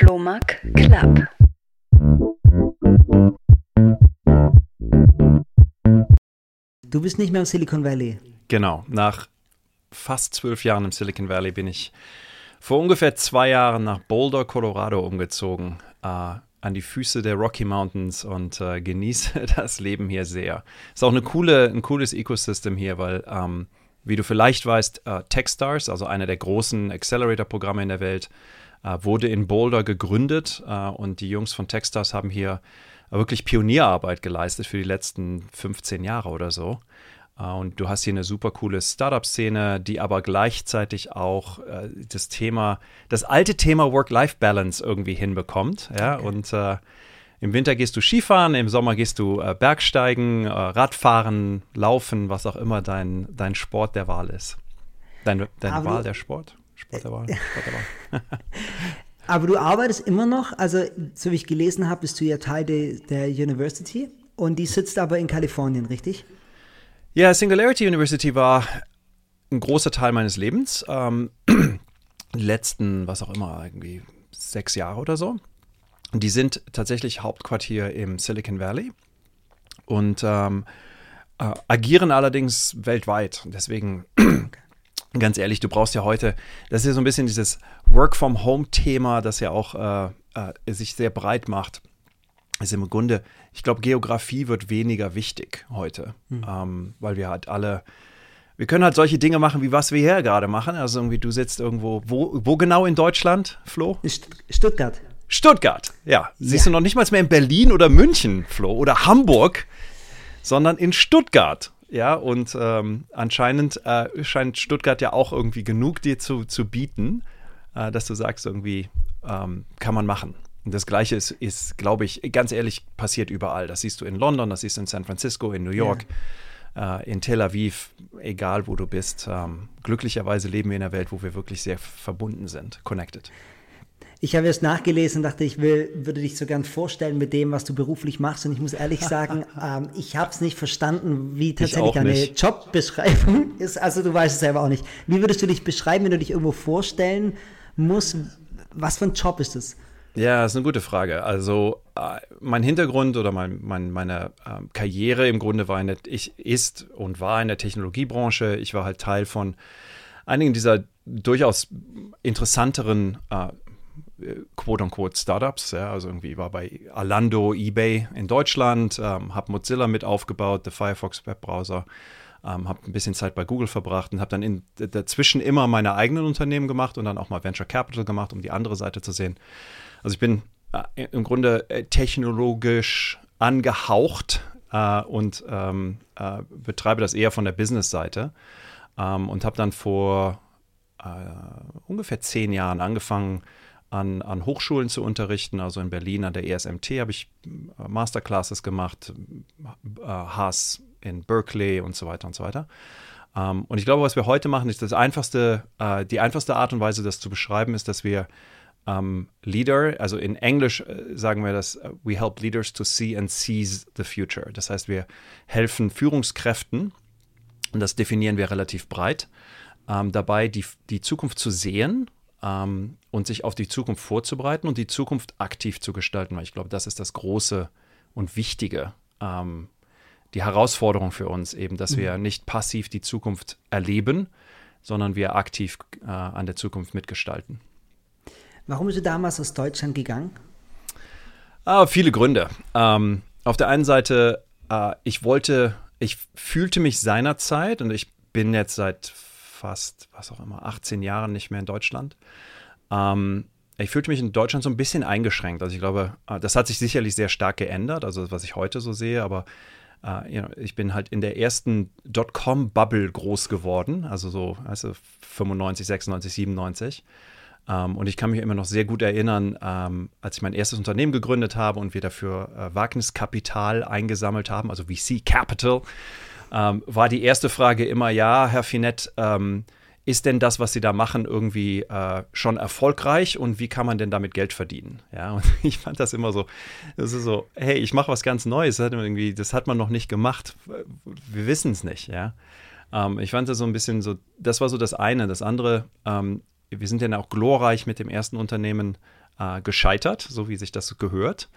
Flohmark Club. Du bist nicht mehr im Silicon Valley. Genau, nach fast zwölf Jahren im Silicon Valley bin ich vor ungefähr zwei Jahren nach Boulder, Colorado umgezogen, äh, an die Füße der Rocky Mountains und äh, genieße das Leben hier sehr. Ist auch eine coole, ein cooles Ecosystem hier, weil, ähm, wie du vielleicht weißt, äh, Techstars, also einer der großen Accelerator-Programme in der Welt, wurde in Boulder gegründet äh, und die Jungs von Techstars haben hier wirklich Pionierarbeit geleistet für die letzten 15 Jahre oder so. Äh, und du hast hier eine super coole Startup-Szene, die aber gleichzeitig auch äh, das Thema, das alte Thema Work-Life-Balance irgendwie hinbekommt. Ja, okay. und äh, im Winter gehst du Skifahren, im Sommer gehst du äh, Bergsteigen, äh, Radfahren, Laufen, was auch immer dein, dein Sport der Wahl ist. Deine, deine Wahl der Sport? Sport der Wahl. Sport der Wahl. Aber du arbeitest immer noch, also so wie ich gelesen habe, bist du ja Teil de, der University und die sitzt aber in Kalifornien, richtig? Ja, Singularity University war ein großer Teil meines Lebens. Ähm, letzten, was auch immer, irgendwie sechs Jahre oder so. Die sind tatsächlich Hauptquartier im Silicon Valley und ähm, äh, agieren allerdings weltweit. Deswegen ganz ehrlich, du brauchst ja heute, das ist ja so ein bisschen dieses Work-from-Home-Thema, das ja auch äh, äh, sich sehr breit macht. Ist im Grunde, ich glaube, Geografie wird weniger wichtig heute, mhm. ähm, weil wir halt alle, wir können halt solche Dinge machen, wie was wir hier gerade machen. Also irgendwie, du sitzt irgendwo, wo, wo genau in Deutschland, Flo? Stuttgart. Stuttgart, ja. Siehst ja. du noch nicht mal mehr in Berlin oder München, Flo, oder Hamburg, sondern in Stuttgart. Ja, und ähm, anscheinend äh, scheint Stuttgart ja auch irgendwie genug dir zu, zu bieten, äh, dass du sagst, irgendwie ähm, kann man machen. Und das Gleiche ist, ist glaube ich, ganz ehrlich, passiert überall. Das siehst du in London, das siehst du in San Francisco, in New York, ja. äh, in Tel Aviv, egal wo du bist. Ähm, glücklicherweise leben wir in einer Welt, wo wir wirklich sehr verbunden sind, connected. Ich habe es nachgelesen und dachte, ich will, würde dich so gern vorstellen mit dem, was du beruflich machst. Und ich muss ehrlich sagen, ähm, ich habe es nicht verstanden, wie tatsächlich eine nicht. Jobbeschreibung ist. Also du weißt es selber auch nicht. Wie würdest du dich beschreiben, wenn du dich irgendwo vorstellen musst? Was für ein Job ist es? Ja, das ist eine gute Frage. Also äh, mein Hintergrund oder mein, mein, meine äh, Karriere im Grunde war in der, ich ist und war in der Technologiebranche. Ich war halt Teil von einigen dieser durchaus interessanteren äh, quote-unquote Startups. Ja, also irgendwie war bei Alando, eBay in Deutschland, ähm, habe Mozilla mit aufgebaut, der Firefox Webbrowser, ähm, habe ein bisschen Zeit bei Google verbracht und habe dann in, dazwischen immer meine eigenen Unternehmen gemacht und dann auch mal Venture Capital gemacht, um die andere Seite zu sehen. Also ich bin äh, im Grunde äh, technologisch angehaucht äh, und ähm, äh, betreibe das eher von der Business-Seite ähm, und habe dann vor äh, ungefähr zehn Jahren angefangen, an, an Hochschulen zu unterrichten. Also in Berlin an der ESMT habe ich äh, Masterclasses gemacht, äh, Haas in Berkeley und so weiter und so weiter. Ähm, und ich glaube, was wir heute machen, ist das einfachste, äh, die einfachste Art und Weise, das zu beschreiben, ist, dass wir ähm, Leader, also in Englisch äh, sagen wir das, uh, we help leaders to see and seize the future. Das heißt, wir helfen Führungskräften, und das definieren wir relativ breit, ähm, dabei die, die Zukunft zu sehen ähm, und sich auf die Zukunft vorzubereiten und die Zukunft aktiv zu gestalten, weil ich glaube, das ist das Große und Wichtige, ähm, die Herausforderung für uns eben, dass mhm. wir nicht passiv die Zukunft erleben, sondern wir aktiv äh, an der Zukunft mitgestalten. Warum bist du damals aus Deutschland gegangen? Ah, viele Gründe. Ähm, auf der einen Seite, äh, ich wollte, ich fühlte mich seinerzeit und ich bin jetzt seit fast, was auch immer, 18 Jahren nicht mehr in Deutschland. Ähm, ich fühlte mich in Deutschland so ein bisschen eingeschränkt. Also ich glaube, äh, das hat sich sicherlich sehr stark geändert, also was ich heute so sehe, aber äh, you know, ich bin halt in der ersten Dotcom-Bubble groß geworden, also so also 95, 96, 97. Ähm, und ich kann mich immer noch sehr gut erinnern, ähm, als ich mein erstes Unternehmen gegründet habe und wir dafür äh, Wagniskapital eingesammelt haben, also VC Capital ähm, war die erste Frage immer, ja, Herr Finett, ähm, ist denn das, was Sie da machen, irgendwie äh, schon erfolgreich und wie kann man denn damit Geld verdienen? Ja, und ich fand das immer so, das ist so, hey, ich mache was ganz Neues, das hat, irgendwie, das hat man noch nicht gemacht, wir wissen es nicht, ja. Ähm, ich fand das so ein bisschen so, das war so das eine. Das andere, ähm, wir sind ja auch glorreich mit dem ersten Unternehmen äh, gescheitert, so wie sich das gehört.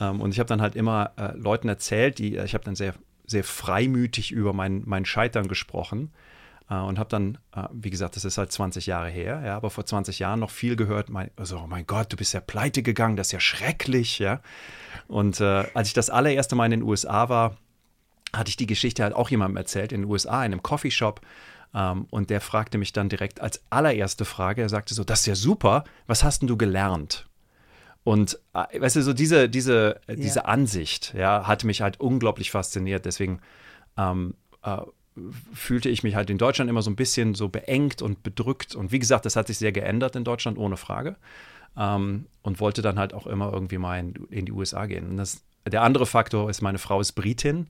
Ähm, und ich habe dann halt immer äh, Leuten erzählt, die, ich habe dann sehr, sehr freimütig über mein, mein Scheitern gesprochen äh, und habe dann, äh, wie gesagt, das ist halt 20 Jahre her, ja, aber vor 20 Jahren noch viel gehört, mein, also, oh mein Gott, du bist ja pleite gegangen, das ist ja schrecklich, ja. Und äh, als ich das allererste Mal in den USA war, hatte ich die Geschichte halt auch jemandem erzählt, in den USA, in einem Coffeeshop. Ähm, und der fragte mich dann direkt als allererste Frage, er sagte so, das ist ja super, was hast denn du gelernt? Und äh, weißt du, so diese, diese, ja. diese Ansicht, ja, hatte mich halt unglaublich fasziniert. Deswegen ähm, äh, fühlte ich mich halt in Deutschland immer so ein bisschen so beengt und bedrückt. Und wie gesagt, das hat sich sehr geändert in Deutschland, ohne Frage. Ähm, und wollte dann halt auch immer irgendwie mal in, in die USA gehen. Und das, der andere Faktor ist, meine Frau ist Britin.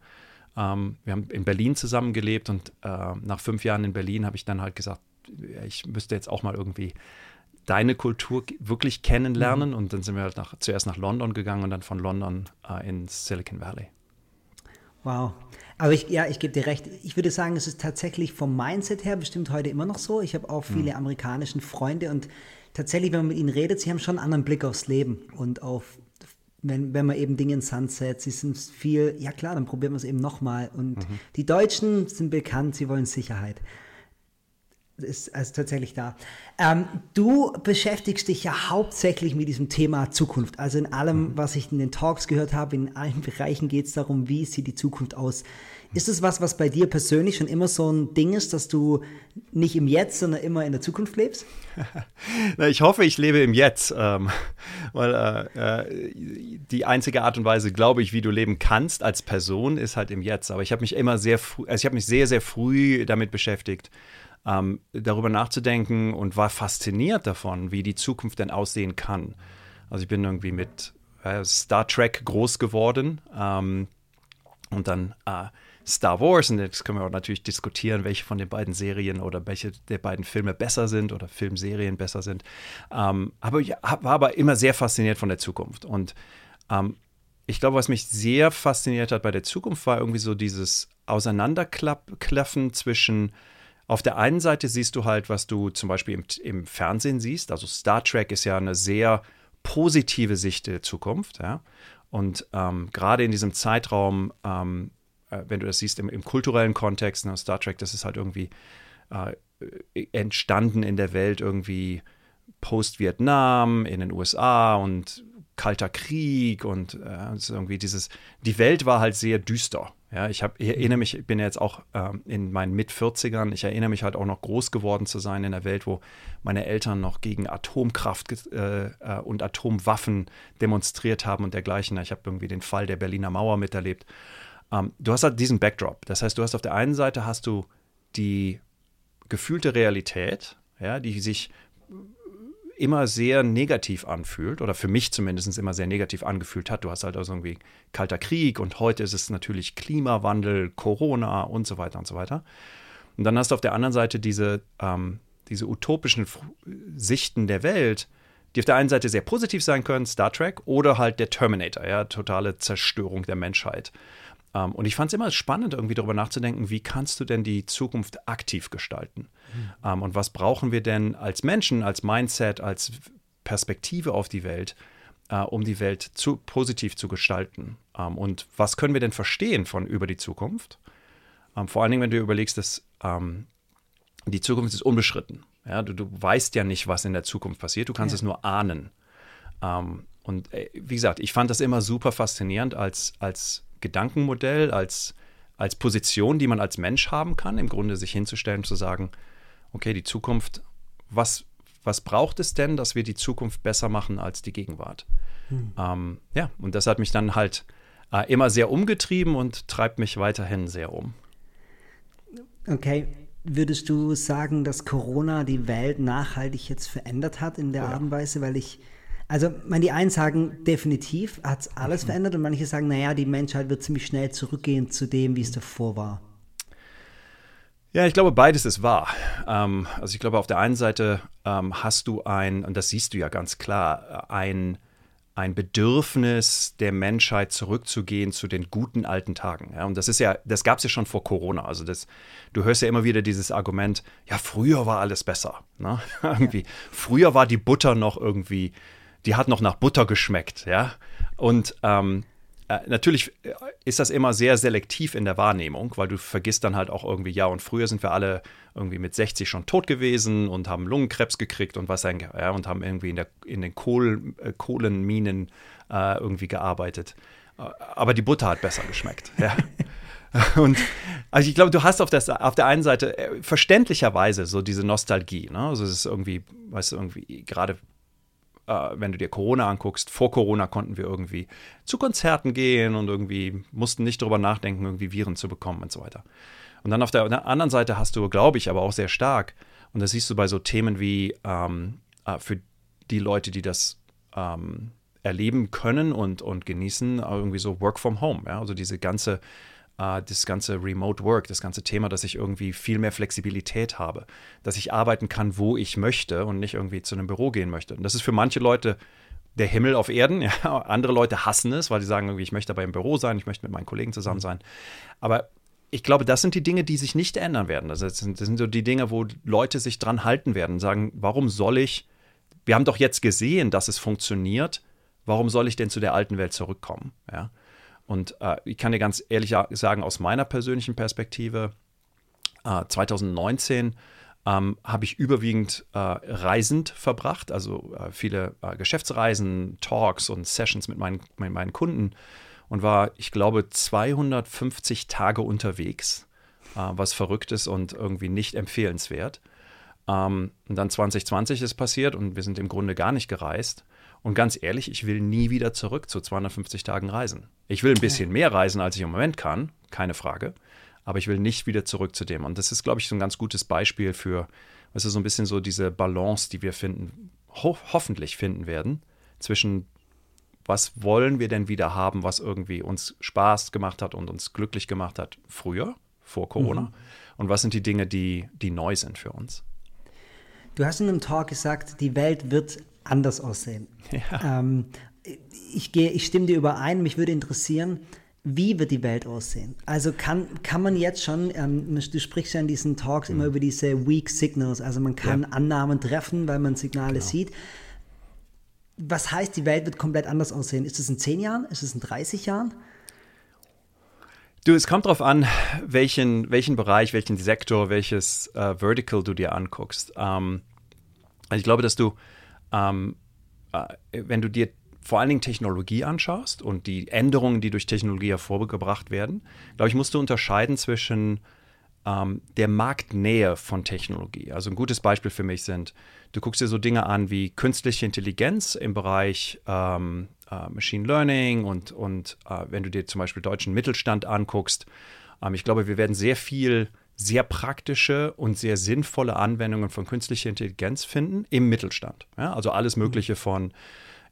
Ähm, wir haben in Berlin zusammengelebt und äh, nach fünf Jahren in Berlin habe ich dann halt gesagt, ich müsste jetzt auch mal irgendwie deine Kultur wirklich kennenlernen. Mhm. Und dann sind wir halt nach, zuerst nach London gegangen und dann von London äh, ins Silicon Valley. Wow. Aber ich, ja, ich gebe dir recht. Ich würde sagen, es ist tatsächlich vom Mindset her bestimmt heute immer noch so. Ich habe auch viele mhm. amerikanischen Freunde und tatsächlich, wenn man mit ihnen redet, sie haben schon einen anderen Blick aufs Leben und auf wenn, wenn man eben Dinge in Sand setzt, sie sind viel, ja klar, dann probieren wir es eben nochmal. Und mhm. die Deutschen sind bekannt, sie wollen Sicherheit. Ist also tatsächlich da. Ähm, du beschäftigst dich ja hauptsächlich mit diesem Thema Zukunft. Also in allem, mhm. was ich in den Talks gehört habe, in allen Bereichen geht es darum, wie sieht die Zukunft aus. Ist es was, was bei dir persönlich schon immer so ein Ding ist, dass du nicht im Jetzt, sondern immer in der Zukunft lebst? ich hoffe, ich lebe im Jetzt, ähm, weil äh, äh, die einzige Art und Weise, glaube ich, wie du leben kannst als Person, ist halt im Jetzt. Aber ich habe mich immer sehr, also ich habe mich sehr, sehr früh damit beschäftigt, ähm, darüber nachzudenken und war fasziniert davon, wie die Zukunft denn aussehen kann. Also ich bin irgendwie mit äh, Star Trek groß geworden ähm, und dann äh, Star Wars. Und jetzt können wir auch natürlich diskutieren, welche von den beiden Serien oder welche der beiden Filme besser sind oder Filmserien besser sind. Ähm, aber ich war aber immer sehr fasziniert von der Zukunft. Und ähm, ich glaube, was mich sehr fasziniert hat bei der Zukunft, war irgendwie so dieses Auseinanderklaffen zwischen auf der einen Seite siehst du halt, was du zum Beispiel im, im Fernsehen siehst. Also Star Trek ist ja eine sehr positive Sicht der Zukunft. Ja? Und ähm, gerade in diesem Zeitraum ähm, äh, wenn du das siehst im, im kulturellen Kontext, ne, Star Trek, das ist halt irgendwie äh, entstanden in der Welt irgendwie Post-Vietnam, in den USA und Kalter Krieg und äh, irgendwie dieses, die Welt war halt sehr düster. Ja, ich, hab, ich erinnere mich, ich bin jetzt auch ähm, in meinen Mit-40ern, ich erinnere mich halt auch noch groß geworden zu sein in einer Welt, wo meine Eltern noch gegen Atomkraft äh, äh, und Atomwaffen demonstriert haben und dergleichen. Ich habe irgendwie den Fall der Berliner Mauer miterlebt. Ähm, du hast halt diesen Backdrop. Das heißt, du hast auf der einen Seite hast du die gefühlte Realität, ja, die sich immer sehr negativ anfühlt oder für mich zumindest immer sehr negativ angefühlt hat. Du hast halt also irgendwie kalter Krieg und heute ist es natürlich Klimawandel, Corona und so weiter und so weiter. Und dann hast du auf der anderen Seite diese, ähm, diese utopischen Sichten der Welt, die auf der einen Seite sehr positiv sein können, Star Trek, oder halt der Terminator, ja, totale Zerstörung der Menschheit. Ähm, und ich fand es immer spannend, irgendwie darüber nachzudenken, wie kannst du denn die Zukunft aktiv gestalten? Mhm. und was brauchen wir denn als Menschen, als Mindset, als Perspektive auf die Welt, äh, um die Welt zu, positiv zu gestalten? Ähm, und was können wir denn verstehen von über die Zukunft? vor allen Dingen, wenn du überlegst, dass die Zukunft ist unbeschritten. Ja, du, du, weißt ja nicht, was in der Zukunft passiert, du kannst ja. es nur ahnen. Und äh, wie gesagt, ich fand das immer super faszinierend als, als Gedankenmodell, als, als Position, die man als Mensch haben kann, im Grunde sich hinzustellen, zu sagen, okay, die Zukunft, was, was braucht es denn, dass wir die Zukunft besser machen als die Gegenwart? Hm. Ähm, ja, und das hat mich dann halt äh, immer sehr umgetrieben und treibt mich weiterhin sehr um. Okay, würdest du sagen, dass Corona die Welt nachhaltig jetzt verändert hat in der ja. Art und Weise? Weil ich also, man, die einen sagen, definitiv hat es alles mhm. verändert und manche sagen, naja, die Menschheit wird ziemlich schnell zurückgehen zu dem, wie es davor war. Ja, ich glaube, beides ist wahr. Ähm, also ich glaube, auf der einen Seite ähm, hast du ein, und das siehst du ja ganz klar, ein, ein Bedürfnis der Menschheit zurückzugehen zu den guten alten Tagen. Ja, und das ist ja, das gab es ja schon vor Corona. Also das, du hörst ja immer wieder dieses Argument, ja, früher war alles besser. Ne? irgendwie, früher war die Butter noch irgendwie die hat noch nach Butter geschmeckt, ja. Und ähm, äh, natürlich äh, ist das immer sehr selektiv in der Wahrnehmung, weil du vergisst dann halt auch irgendwie, ja, und früher sind wir alle irgendwie mit 60 schon tot gewesen und haben Lungenkrebs gekriegt und was ja, und haben irgendwie in, der, in den Kohl, äh, Kohlenminen äh, irgendwie gearbeitet. Äh, aber die Butter hat besser geschmeckt, ja. Und also ich glaube, du hast auf, das, auf der einen Seite verständlicherweise so diese Nostalgie. Ne? Also es ist irgendwie, weißt du, irgendwie gerade äh, wenn du dir Corona anguckst, vor Corona konnten wir irgendwie zu Konzerten gehen und irgendwie mussten nicht darüber nachdenken, irgendwie Viren zu bekommen und so weiter. Und dann auf der, anderen Seite hast du, glaube ich, aber auch sehr stark, und das siehst du bei so Themen wie ähm, äh, für die Leute, die das ähm, erleben können und, und genießen, irgendwie so Work from Home. Ja? Also diese ganze äh, das ganze Remote Work, das ganze Thema, dass ich irgendwie viel mehr Flexibilität habe, dass ich arbeiten kann, wo ich möchte und nicht irgendwie zu einem Büro gehen möchte. Und das ist für manche Leute der Himmel auf Erden. Ja. Andere Leute hassen es, weil sie sagen irgendwie, ich möchte aber im Büro sein, ich möchte mit meinen Kollegen zusammen sein. Aber ich glaube, das sind die Dinge, die sich nicht ändern werden. Das sind, das sind so die Dinge, wo Leute sich dran halten werden und sagen, warum soll ich, wir haben doch jetzt gesehen, dass es funktioniert, warum soll ich denn zu der alten Welt zurückkommen? Ja. Und äh, ich kann dir ganz ehrlich sagen, aus meiner persönlichen Perspektive, äh, 2019 ähm, habe ich überwiegend äh, reisend verbracht, also äh, viele äh, Geschäftsreisen, Talks und Sessions mit meinen, mit meinen Kunden und war, ich glaube, 250 Tage unterwegs, äh, was verrückt ist und irgendwie nicht empfehlenswert. Ähm, und dann 2020 ist passiert und wir sind im Grunde gar nicht gereist. Und ganz ehrlich, ich will nie wieder zurück zu 250 Tagen Reisen. Ich will ein bisschen mehr reisen, als ich im Moment kann, keine Frage. Aber ich will nicht wieder zurück zu dem. Und das ist, glaube ich, so ein ganz gutes Beispiel für, was ist so ein bisschen so diese Balance, die wir finden, ho hoffentlich finden werden, zwischen was wollen wir denn wieder haben, was irgendwie uns Spaß gemacht hat und uns glücklich gemacht hat früher, vor Corona. Mhm. Und was sind die Dinge, die, die neu sind für uns? Du hast in einem Talk gesagt, die Welt wird anders aussehen. Ja. Ähm, ich, gehe, ich stimme dir überein, mich würde interessieren, wie wird die Welt aussehen? Also kann, kann man jetzt schon, ähm, du sprichst ja in diesen Talks mhm. immer über diese Weak Signals, also man kann ja. Annahmen treffen, weil man Signale genau. sieht. Was heißt, die Welt wird komplett anders aussehen? Ist es in 10 Jahren? Ist es in 30 Jahren? Du, es kommt darauf an, welchen, welchen Bereich, welchen Sektor, welches äh, Vertical du dir anguckst. Ähm, also ich glaube, dass du ähm, äh, wenn du dir vor allen Dingen Technologie anschaust und die Änderungen, die durch Technologie hervorgebracht werden, glaube ich, musst du unterscheiden zwischen ähm, der Marktnähe von Technologie. Also ein gutes Beispiel für mich sind, du guckst dir so Dinge an wie künstliche Intelligenz im Bereich ähm, äh, Machine Learning und, und äh, wenn du dir zum Beispiel deutschen Mittelstand anguckst, ähm, ich glaube, wir werden sehr viel sehr praktische und sehr sinnvolle Anwendungen von künstlicher Intelligenz finden im Mittelstand. Ja, also alles Mögliche von,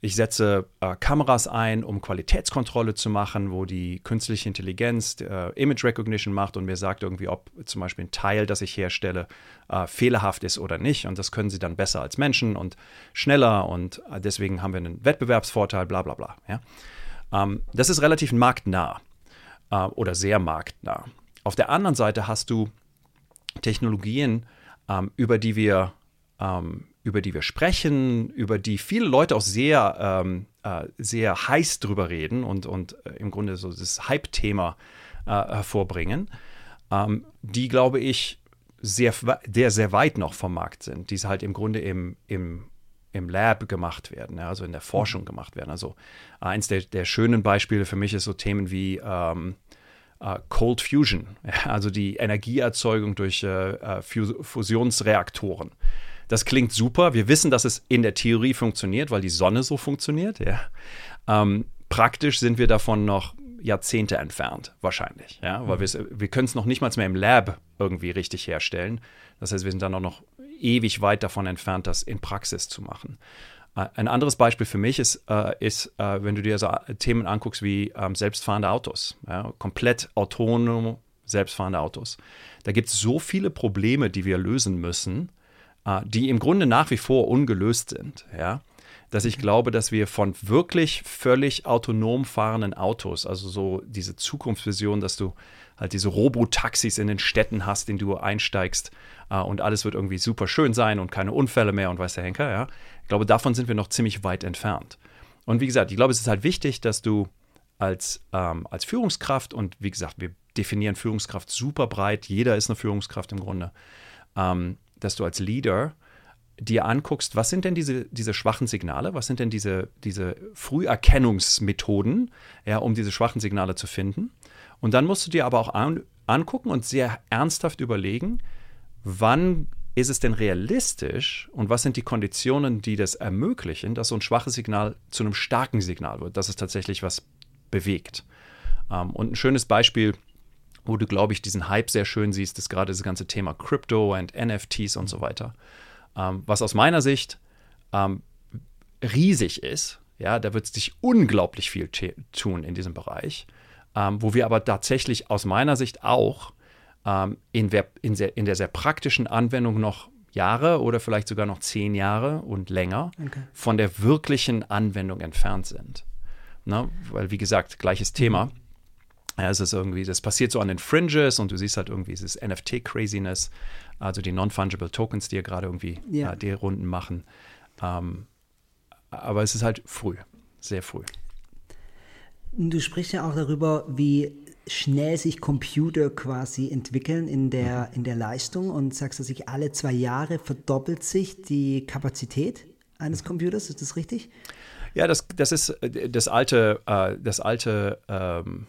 ich setze äh, Kameras ein, um Qualitätskontrolle zu machen, wo die künstliche Intelligenz äh, Image Recognition macht und mir sagt irgendwie, ob zum Beispiel ein Teil, das ich herstelle, äh, fehlerhaft ist oder nicht. Und das können sie dann besser als Menschen und schneller und äh, deswegen haben wir einen Wettbewerbsvorteil, bla bla bla. Ja? Ähm, das ist relativ marktnah äh, oder sehr marktnah. Auf der anderen Seite hast du Technologien, ähm, über die wir ähm, über die wir sprechen, über die viele Leute auch sehr, ähm, äh, sehr heiß drüber reden und, und äh, im Grunde so das Hype-Thema äh, hervorbringen, ähm, die, glaube ich, sehr, sehr, sehr weit noch vom Markt sind, die halt im Grunde im, im, im Lab gemacht werden, ja, also in der Forschung mhm. gemacht werden. Also eins der, der schönen Beispiele für mich ist so Themen wie ähm, äh, Cold Fusion, also die Energieerzeugung durch äh, äh Fusionsreaktoren. Das klingt super. Wir wissen, dass es in der Theorie funktioniert, weil die Sonne so funktioniert. Ja. Ähm, praktisch sind wir davon noch Jahrzehnte entfernt, wahrscheinlich. Ja, weil mhm. wir können es noch nicht mal mehr im Lab irgendwie richtig herstellen. Das heißt, wir sind dann auch noch ewig weit davon entfernt, das in Praxis zu machen. Äh, ein anderes Beispiel für mich ist, äh, ist äh, wenn du dir so Themen anguckst wie ähm, selbstfahrende Autos, ja, komplett autonom selbstfahrende Autos. Da gibt es so viele Probleme, die wir lösen müssen, die im Grunde nach wie vor ungelöst sind. Ja. Dass ich glaube, dass wir von wirklich völlig autonom fahrenden Autos, also so diese Zukunftsvision, dass du halt diese Robotaxis in den Städten hast, in die du einsteigst äh, und alles wird irgendwie super schön sein und keine Unfälle mehr und weiß der Henker, ja. Ich glaube, davon sind wir noch ziemlich weit entfernt. Und wie gesagt, ich glaube, es ist halt wichtig, dass du als, ähm, als Führungskraft und wie gesagt, wir definieren Führungskraft super breit, jeder ist eine Führungskraft im Grunde, ähm, dass du als Leader dir anguckst, was sind denn diese, diese schwachen Signale, was sind denn diese, diese Früherkennungsmethoden, ja, um diese schwachen Signale zu finden. Und dann musst du dir aber auch an, angucken und sehr ernsthaft überlegen, wann ist es denn realistisch und was sind die Konditionen, die das ermöglichen, dass so ein schwaches Signal zu einem starken Signal wird, dass es tatsächlich was bewegt. Ähm, und ein schönes Beispiel, wo du, glaube ich, diesen Hype sehr schön siehst, ist gerade das ganze Thema Crypto und NFTs und so weiter. Ähm, was aus meiner Sicht ähm, riesig ist, ja, da wird sich unglaublich viel tun in diesem Bereich, ähm, wo wir aber tatsächlich aus meiner Sicht auch ähm, in, der, in, sehr, in, der, sehr praktischen Anwendung noch Jahre oder vielleicht sogar noch zehn Jahre und länger okay. von der wirklichen Anwendung entfernt sind. Na, weil, wie gesagt, gleiches Thema. Mhm. Ja, es ist irgendwie, das passiert so an den Fringes und du siehst halt irgendwie dieses NFT-Craziness, also die Non-Fungible Tokens, die ja gerade irgendwie ja. äh, die Runden machen. Ähm, aber es ist halt früh, sehr früh. Du sprichst ja auch darüber, wie schnell sich Computer quasi entwickeln in der, in der Leistung und sagst, dass sich alle zwei Jahre verdoppelt sich die Kapazität eines Computers, ist das richtig? Ja, das, das ist äh, das alte, äh, das alte ähm,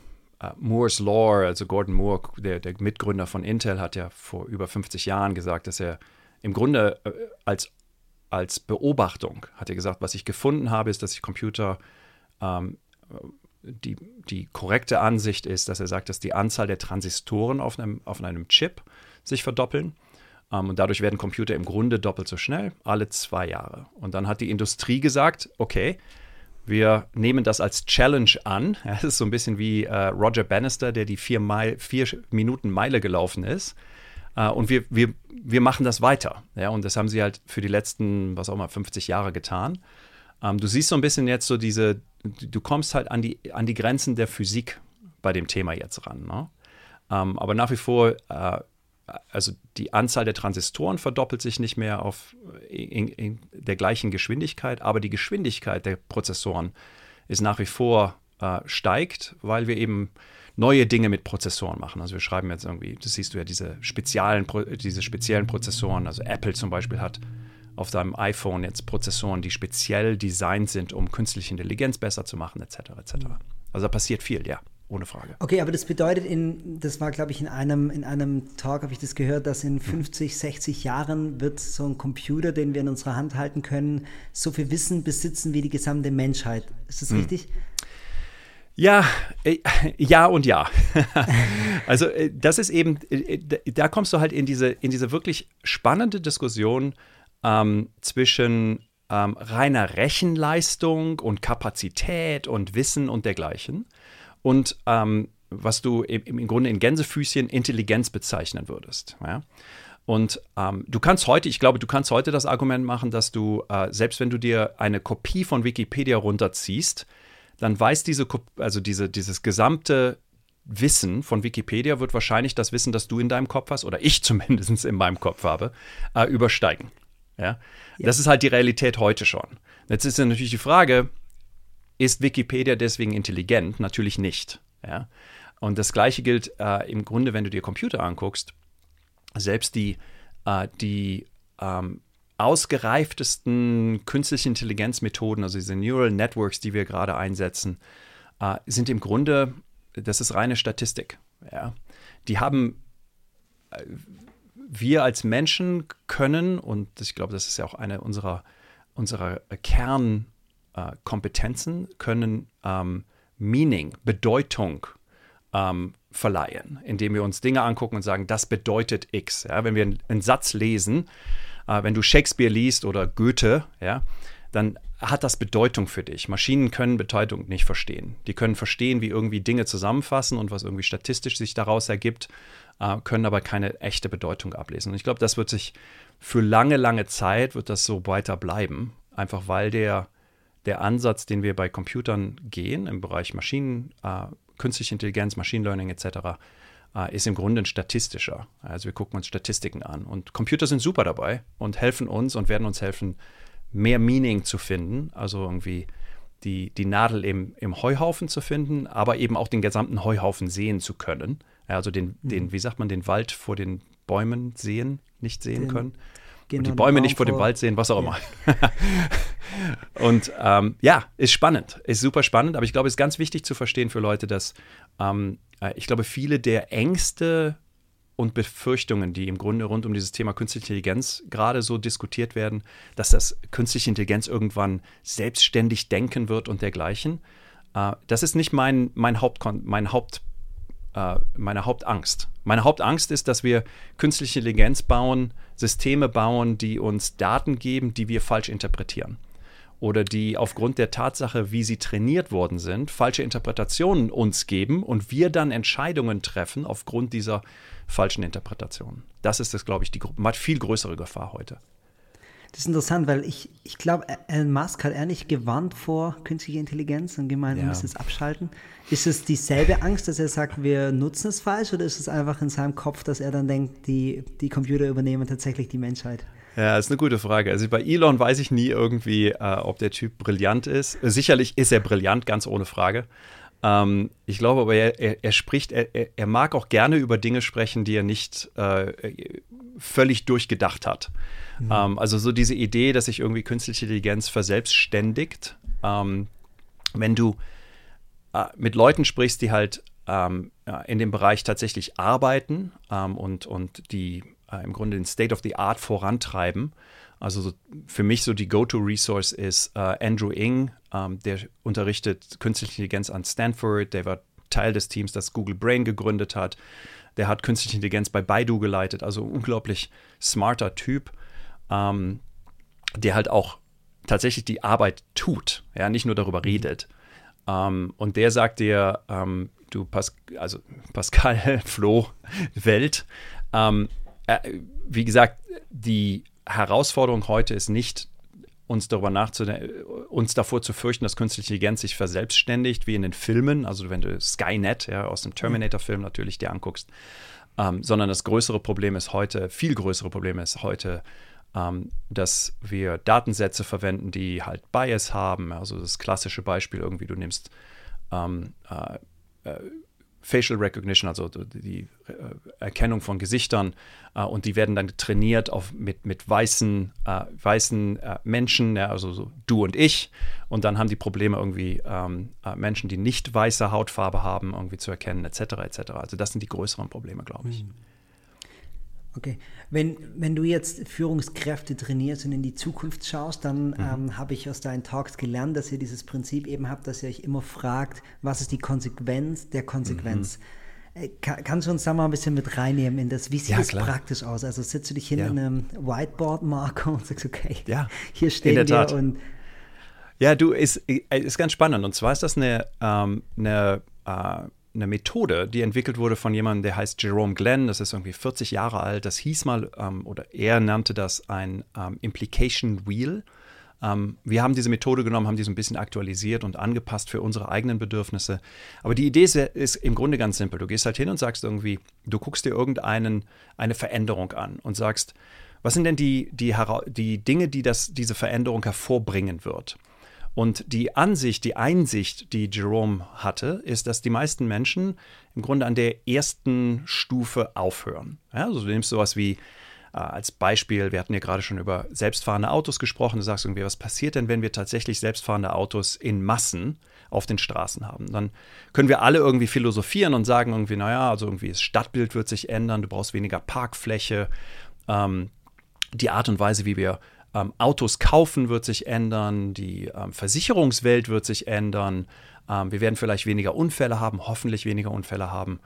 uh, Moore's Law, also Gordon Moore, der, der, Mitgründer von Intel, hat ja vor über 50 Jahren gesagt, dass er im Grunde äh, als, als Beobachtung, hat er gesagt, was ich gefunden habe, ist, dass ich Computer ähm, die, die korrekte Ansicht ist, dass er sagt, dass die Anzahl der Transistoren auf einem, auf einem Chip sich verdoppeln. Um, ähm, und dadurch werden Computer im Grunde doppelt so schnell, alle zwei Jahre. Und dann hat die Industrie gesagt, okay, wir nehmen das als Challenge an. Das ist so ein bisschen wie äh, Roger Bannister, der die vier, Meil, vier Minuten Meile gelaufen ist. Uh, und wir, wir, wir machen das weiter. Ja, und das haben sie halt für die letzten, was auch mal, 50 Jahre getan. Ähm, du siehst so ein bisschen jetzt so diese, du kommst halt an die, an die Grenzen der Physik bei dem Thema jetzt ran. Ne? Ähm, aber nach wie vor, uh, also die Anzahl der Transistoren verdoppelt sich nicht mehr auf in, in der gleichen Geschwindigkeit, aber die Geschwindigkeit der Prozessoren ist nach wie vor uh, steigt, weil wir eben neue Dinge mit Prozessoren machen. Also wir schreiben jetzt irgendwie, das siehst du ja, diese speziellen, diese speziellen Prozessoren. Also Apple zum Beispiel hat auf seinem iPhone jetzt Prozessoren, die speziell designt sind, um künstliche Intelligenz besser zu machen, etc. etc. Also da passiert viel, ja, ohne Frage. Okay, aber das bedeutet, in, das war, glaube ich, in einem, in einem Talk, habe ich das gehört, dass in 50, 60 Jahren wird so ein Computer, den wir in unserer Hand halten können, so viel Wissen besitzen wie die gesamte Menschheit. Ist das hm. richtig? Ja, äh, ja und ja. also äh, das ist eben, äh, da kommst du halt in diese, in diese wirklich spannende Diskussion ähm, zwischen ähm, reiner Rechenleistung und Kapazität und Wissen und dergleichen und ähm, was du im, im, Grunde in Gänsefüßchen Intelligenz bezeichnen würdest. Ja? Und ähm, du kannst heute, ich glaube, du kannst heute das Argument machen, dass du, äh, selbst wenn du dir eine Kopie von Wikipedia runterziehst, dann weiß diese, also diese, dieses gesamte Wissen von Wikipedia wird wahrscheinlich das Wissen, das du in deinem Kopf hast, oder ich zumindest in meinem Kopf habe, äh, übersteigen. Ja? ja? Das ist halt die Realität heute schon. Jetzt ist ja natürlich die Frage, ist Wikipedia deswegen intelligent? Natürlich nicht. Ja? Und das Gleiche gilt äh, im Grunde, wenn du dir Computer anguckst. Selbst die, äh, die ähm, ausgereiftesten künstlichen Intelligenzmethoden, also diese Neural Networks, die wir gerade einsetzen, äh, sind im Grunde, das ist reine Statistik. Ja? Die haben äh, wir als Menschen können, und ich glaube, das ist ja auch eine unserer, unserer Kernkompetenzen, äh, können ähm, Meaning, Bedeutung ähm, verleihen, indem wir uns Dinge angucken und sagen, das bedeutet X. Ja, wenn wir einen, einen Satz lesen, äh, wenn du Shakespeare liest oder Goethe, ja, dann hat das Bedeutung für dich. Maschinen können Bedeutung nicht verstehen. Die können verstehen, wie irgendwie Dinge zusammenfassen und was irgendwie statistisch sich daraus ergibt äh, können aber keine echte Bedeutung ablesen. Und ich glaube, das wird sich für lange, lange Zeit wird das so weiter bleiben, einfach weil der der Ansatz, den wir bei Computern gehen, im Bereich Maschinen, äh, künstliche Intelligenz, Machine Learning etc., äh, ist im Grunde ein statistischer. Also wir gucken uns Statistiken an. Und Computer sind super dabei und helfen uns und werden uns helfen, mehr Meaning zu finden, also irgendwie die, die Nadel im, im Heuhaufen zu finden, aber eben auch den gesamten Heuhaufen sehen zu können. Also den, mhm. den, wie sagt man, den Wald vor den Bäumen sehen, nicht sehen den, können. Genau, und die Bäume nicht vor dem Wald sehen, was auch immer. Ja. und ähm, ja, ist spannend, ist super spannend, aber ich glaube, es ist ganz wichtig zu verstehen für Leute, dass ähm, äh, ich glaube, viele der Ängste und Befürchtungen, die im Grunde rund um dieses Thema Künstliche Intelligenz gerade so diskutiert werden, dass das Künstliche Intelligenz irgendwann selbstständig denken wird und dergleichen. Äh, das ist nicht mein, mein, Hauptkon mein Haupt, äh, meine Hauptangst. Meine Hauptangst ist, dass wir künstliche Intelligenz bauen, Systeme bauen, die uns Daten geben, die wir falsch interpretieren oder die aufgrund der Tatsache, wie sie trainiert worden sind, falsche Interpretationen uns geben und wir dann Entscheidungen treffen aufgrund dieser falschen Interpretationen. Das ist das, glaube ich, die viel größere Gefahr heute. Das ist interessant, weil ich, ich glaube, Elon Musk hat er nicht gewarnt vor künstlicher Intelligenz und gemeint, ja. wir müssen es abschalten. Ist es dieselbe Angst, dass er sagt, wir nutzen es falsch oder ist es einfach in seinem Kopf, dass er dann denkt, die, die Computer übernehmen tatsächlich die Menschheit? Ja, ist eine gute Frage. Also bei Elon weiß ich nie irgendwie, äh, ob der Typ brillant ist. Sicherlich ist er brillant, ganz ohne Frage. Ähm, ich glaube aber, er, er, er spricht, er, er, mag auch gerne über Dinge sprechen, die er nicht äh, völlig durchgedacht hat. Mhm. Ähm, also so diese Idee, dass sich irgendwie künstliche Intelligenz verselbstständigt. Ähm, wenn du äh, mit Leuten sprichst, die halt ähm, in dem Bereich tatsächlich arbeiten ähm, und, und die äh, im Grunde den State of the Art vorantreiben. Also so, für mich so die Go-To-Resource ist äh, Andrew Ng, ähm, der unterrichtet Künstliche Intelligenz an Stanford, der war Teil des Teams, das Google Brain gegründet hat. Der hat Künstliche Intelligenz bei Baidu geleitet, also unglaublich smarter Typ, ähm, der halt auch tatsächlich die Arbeit tut, ja, nicht nur darüber mhm. redet. Ähm, und der sagt dir, ähm, du Pas also Pascal, Flo, Welt, ähm, äh, wie gesagt, die Herausforderung heute ist nicht, uns darüber nachzudenken, uns davor zu fürchten, dass künstliche Intelligenz sich verselbstständigt, wie in den Filmen, also wenn du Skynet ja, aus dem Terminator-Film natürlich dir anguckst, ähm, sondern das größere Problem ist heute, viel größere Problem ist heute, ähm, dass wir Datensätze verwenden, die halt Bias haben. Also das klassische Beispiel irgendwie, du nimmst ähm, äh, äh, Facial Recognition, also die äh, Erkennung von Gesichtern. Äh, und die werden dann trainiert auf, mit, mit weißen, äh, weißen äh, Menschen, ja, also so du und ich. Und dann haben die Probleme irgendwie ähm, äh, Menschen, die nicht weiße Hautfarbe haben, irgendwie zu erkennen, etc. etc. Also das sind die größeren Probleme, glaube ich. Mhm. Okay. Wenn, wenn du jetzt Führungskräfte trainierst und in die Zukunft schaust, dann mhm. ähm, habe ich aus deinen Talks gelernt, dass ihr dieses Prinzip eben habt, dass ihr euch immer fragt, was ist die Konsequenz der Konsequenz. Mhm. Äh, kann, kannst du uns da mal ein bisschen mit reinnehmen in das, wie sieht es praktisch aus? Also setzt du dich hin ja. in einem Whiteboard-Marker und sagst, okay, ja, hier stehen wir Tat. und ja, du, ist, ist ganz spannend. Und zwar ist das eine, ähm, eine äh, eine Methode, die entwickelt wurde von jemandem, der heißt Jerome Glenn, das ist irgendwie 40 Jahre alt. Das hieß mal, ähm, oder er nannte das ein ähm, Implication Wheel. Ähm, wir haben diese Methode genommen, haben die so ein bisschen aktualisiert und angepasst für unsere eigenen Bedürfnisse. Aber die Idee ist, ist im Grunde ganz simpel. Du gehst halt hin und sagst irgendwie, du guckst dir irgendeine eine Veränderung an und sagst, was sind denn die, die, die Dinge, die das, diese Veränderung hervorbringen wird? Und die Ansicht, die Einsicht, die Jerome hatte, ist, dass die meisten Menschen im Grunde an der ersten Stufe aufhören. Ja, also du nimmst sowas wie äh, als Beispiel, wir hatten ja gerade schon über selbstfahrende Autos gesprochen, du sagst irgendwie, was passiert denn, wenn wir tatsächlich selbstfahrende Autos in Massen auf den Straßen haben? Dann können wir alle irgendwie philosophieren und sagen irgendwie, naja, also irgendwie das Stadtbild wird sich ändern, du brauchst weniger Parkfläche, ähm, die Art und Weise, wie wir ähm, Autos kaufen wird sich ändern, die ähm, Versicherungswelt wird sich ändern. Ähm, wir werden vielleicht weniger Unfälle haben, hoffentlich weniger Unfälle haben.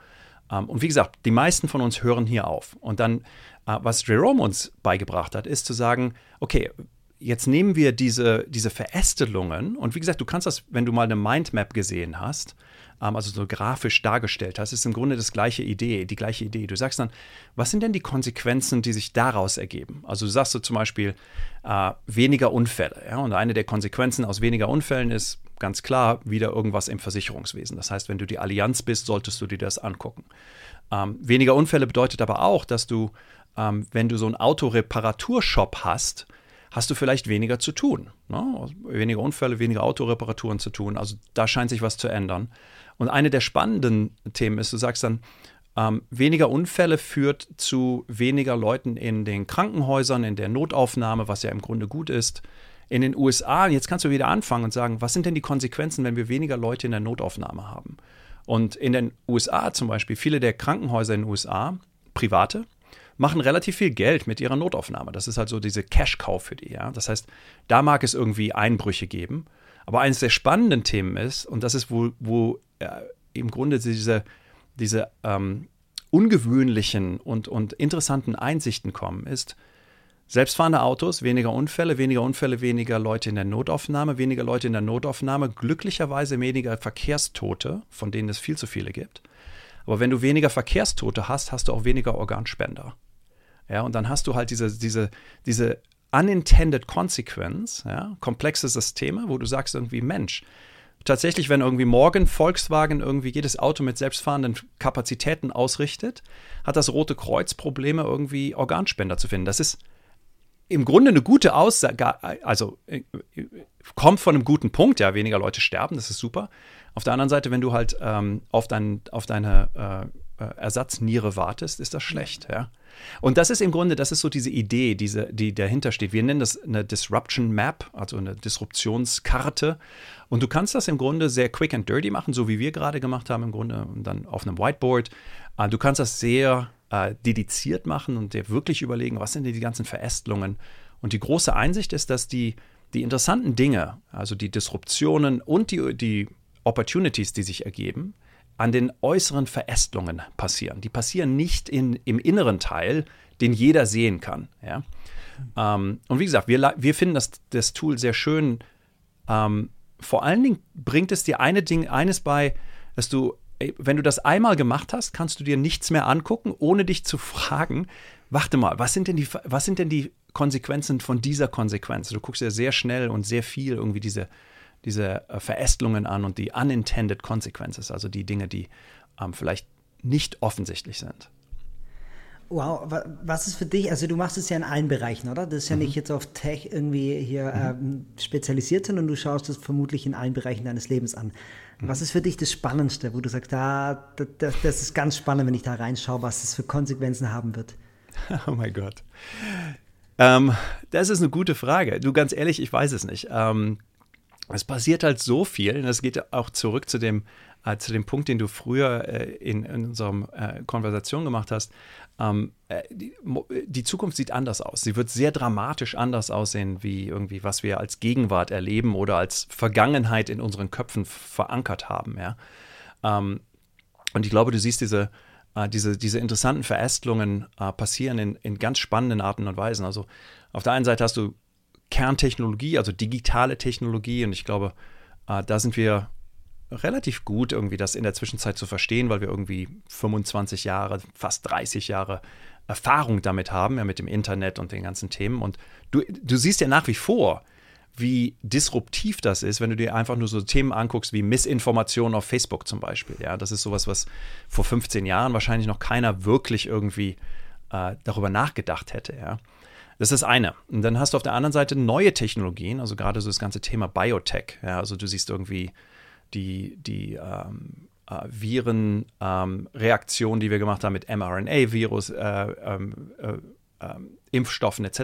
Ähm, und wie gesagt, die meisten von uns hören hier auf. Und dann, äh, was Jerome uns beigebracht hat, ist zu sagen, okay, jetzt nehmen wir diese, diese Verästelungen und wie gesagt, du kannst das, wenn du mal eine Mindmap gesehen hast, also so grafisch dargestellt hast, ist im Grunde das gleiche Idee, die gleiche Idee. Du sagst dann, was sind denn die Konsequenzen, die sich daraus ergeben? Also du sagst so zum Beispiel äh, weniger Unfälle. Ja? Und eine der Konsequenzen aus weniger Unfällen ist ganz klar wieder irgendwas im Versicherungswesen. Das heißt, wenn du die Allianz bist, solltest du dir das angucken. Ähm, weniger Unfälle bedeutet aber auch, dass du, ähm, wenn du so einen Autoreparaturshop hast, hast du vielleicht weniger zu tun. Ne? Weniger Unfälle, weniger Autoreparaturen zu tun. Also da scheint sich was zu ändern. Und eine der spannenden Themen ist, du sagst dann, ähm, weniger Unfälle führt zu weniger Leuten in den Krankenhäusern, in der Notaufnahme, was ja im Grunde gut ist. In den USA, jetzt kannst du wieder anfangen und sagen, was sind denn die Konsequenzen, wenn wir weniger Leute in der Notaufnahme haben? Und in den USA zum Beispiel, viele der Krankenhäuser in den USA, private, machen relativ viel Geld mit ihrer Notaufnahme. Das ist halt so diese Cash-Cow für die. Ja? Das heißt, da mag es irgendwie Einbrüche geben. Aber eines der spannenden Themen ist, und das ist, wo, wo äh, im Grunde diese, diese ähm, ungewöhnlichen und, und interessanten Einsichten kommen, ist, Selbstfahrende Autos, weniger Unfälle, weniger Unfälle, weniger Leute in der Notaufnahme, weniger Leute in der Notaufnahme, glücklicherweise weniger Verkehrstote, von denen es viel zu viele gibt. Aber wenn du weniger Verkehrstote hast, hast du auch weniger Organspender. Ja, und dann hast du halt diese, diese, diese unintended consequence, ja, komplexe Systeme, wo du sagst irgendwie, Mensch, tatsächlich, wenn irgendwie morgen Volkswagen irgendwie jedes Auto mit selbstfahrenden Kapazitäten ausrichtet, hat das Rote Kreuz Probleme, irgendwie Organspender zu finden. Das ist im Grunde eine gute Aussage, also äh, kommt von einem guten Punkt, ja, weniger Leute sterben, das ist super. Auf der anderen Seite, wenn du halt ähm, auf, dein, auf deine äh, äh, Ersatzniere wartest, ist das schlecht, ja. Und das ist im Grunde, das ist so diese Idee, diese, die dahinter steht. Wir nennen das eine Disruption Map, also eine Disruptionskarte. Und du kannst das im Grunde sehr quick and dirty machen, so wie wir gerade gemacht haben, im Grunde dann auf einem Whiteboard. Äh, du kannst das sehr äh, dediziert machen und dir wirklich überlegen, was sind denn die ganzen Verästelungen. Und die große Einsicht ist, dass die, die interessanten Dinge, also die Disruptionen und die, die Opportunities, die sich ergeben, an den äußeren Verästelungen passieren. Die passieren nicht in, im inneren Teil, den jeder sehen kann. Ja? Ähm, und wie gesagt, wir, wir finden das, das Tool sehr schön. Ähm, vor allen Dingen bringt es dir eine Ding, eines bei, dass du wenn du das einmal gemacht hast, kannst du dir nichts mehr angucken, ohne dich zu fragen, warte mal, was sind denn die, was sind denn die Konsequenzen von dieser Konsequenz? Du guckst ja sehr schnell und sehr viel irgendwie diese, diese äh, Verästelungen an und die unintended consequences, also die Dinge, die ähm, vielleicht nicht offensichtlich sind. Wow, was ist für dich, also du machst es ja in allen Bereichen, oder? Das ist ja mhm. nicht jetzt auf Tech irgendwie hier mhm. ähm, spezialisiert, sondern du schaust es vermutlich in allen Bereichen deines Lebens an. Mhm. Was ist für dich das Spannendste, wo du sagst, ah, das, das ist ganz spannend, wenn ich da reinschaue, was es für Konsequenzen haben wird? Oh mein Gott. Ähm, das ist eine gute Frage. Du, ganz ehrlich, ich weiß es nicht. Ähm, es passiert halt so viel, und das geht auch zurück zu dem, äh, zu dem Punkt, den du früher äh, in, in unserer äh, Konversation gemacht hast. Ähm, äh, die, die, Zukunft sieht anders aus. Sie wird sehr dramatisch anders aussehen, wie irgendwie, was wir als Gegenwart erleben oder als Vergangenheit in unseren Köpfen verankert haben. Ja? Ähm, und ich glaube, du siehst diese, äh, diese, diese interessanten Verästelungen äh, passieren in, in ganz spannenden Arten und Weisen. Also auf der einen Seite hast du Kerntechnologie, also digitale Technologie, und ich glaube, äh, da sind wir relativ gut, irgendwie das in der Zwischenzeit zu verstehen, weil wir irgendwie 25 Jahre, fast 30 Jahre Erfahrung damit haben, ja, mit dem Internet und den ganzen Themen. Und du, du siehst ja nach wie vor, wie disruptiv das ist, wenn du dir einfach nur so Themen anguckst wie Missinformation auf Facebook zum Beispiel. Ja, das ist sowas, was vor 15 Jahren wahrscheinlich noch keiner wirklich irgendwie äh, darüber nachgedacht hätte. Ja. Das ist das eine. Und dann hast du auf der anderen Seite neue Technologien, also gerade so das ganze Thema Biotech. Ja, also du siehst irgendwie die, die ähm, äh, Virenreaktion, ähm, die wir gemacht haben mit mRNA-Virus, äh, ähm, äh, ähm, Impfstoffen etc.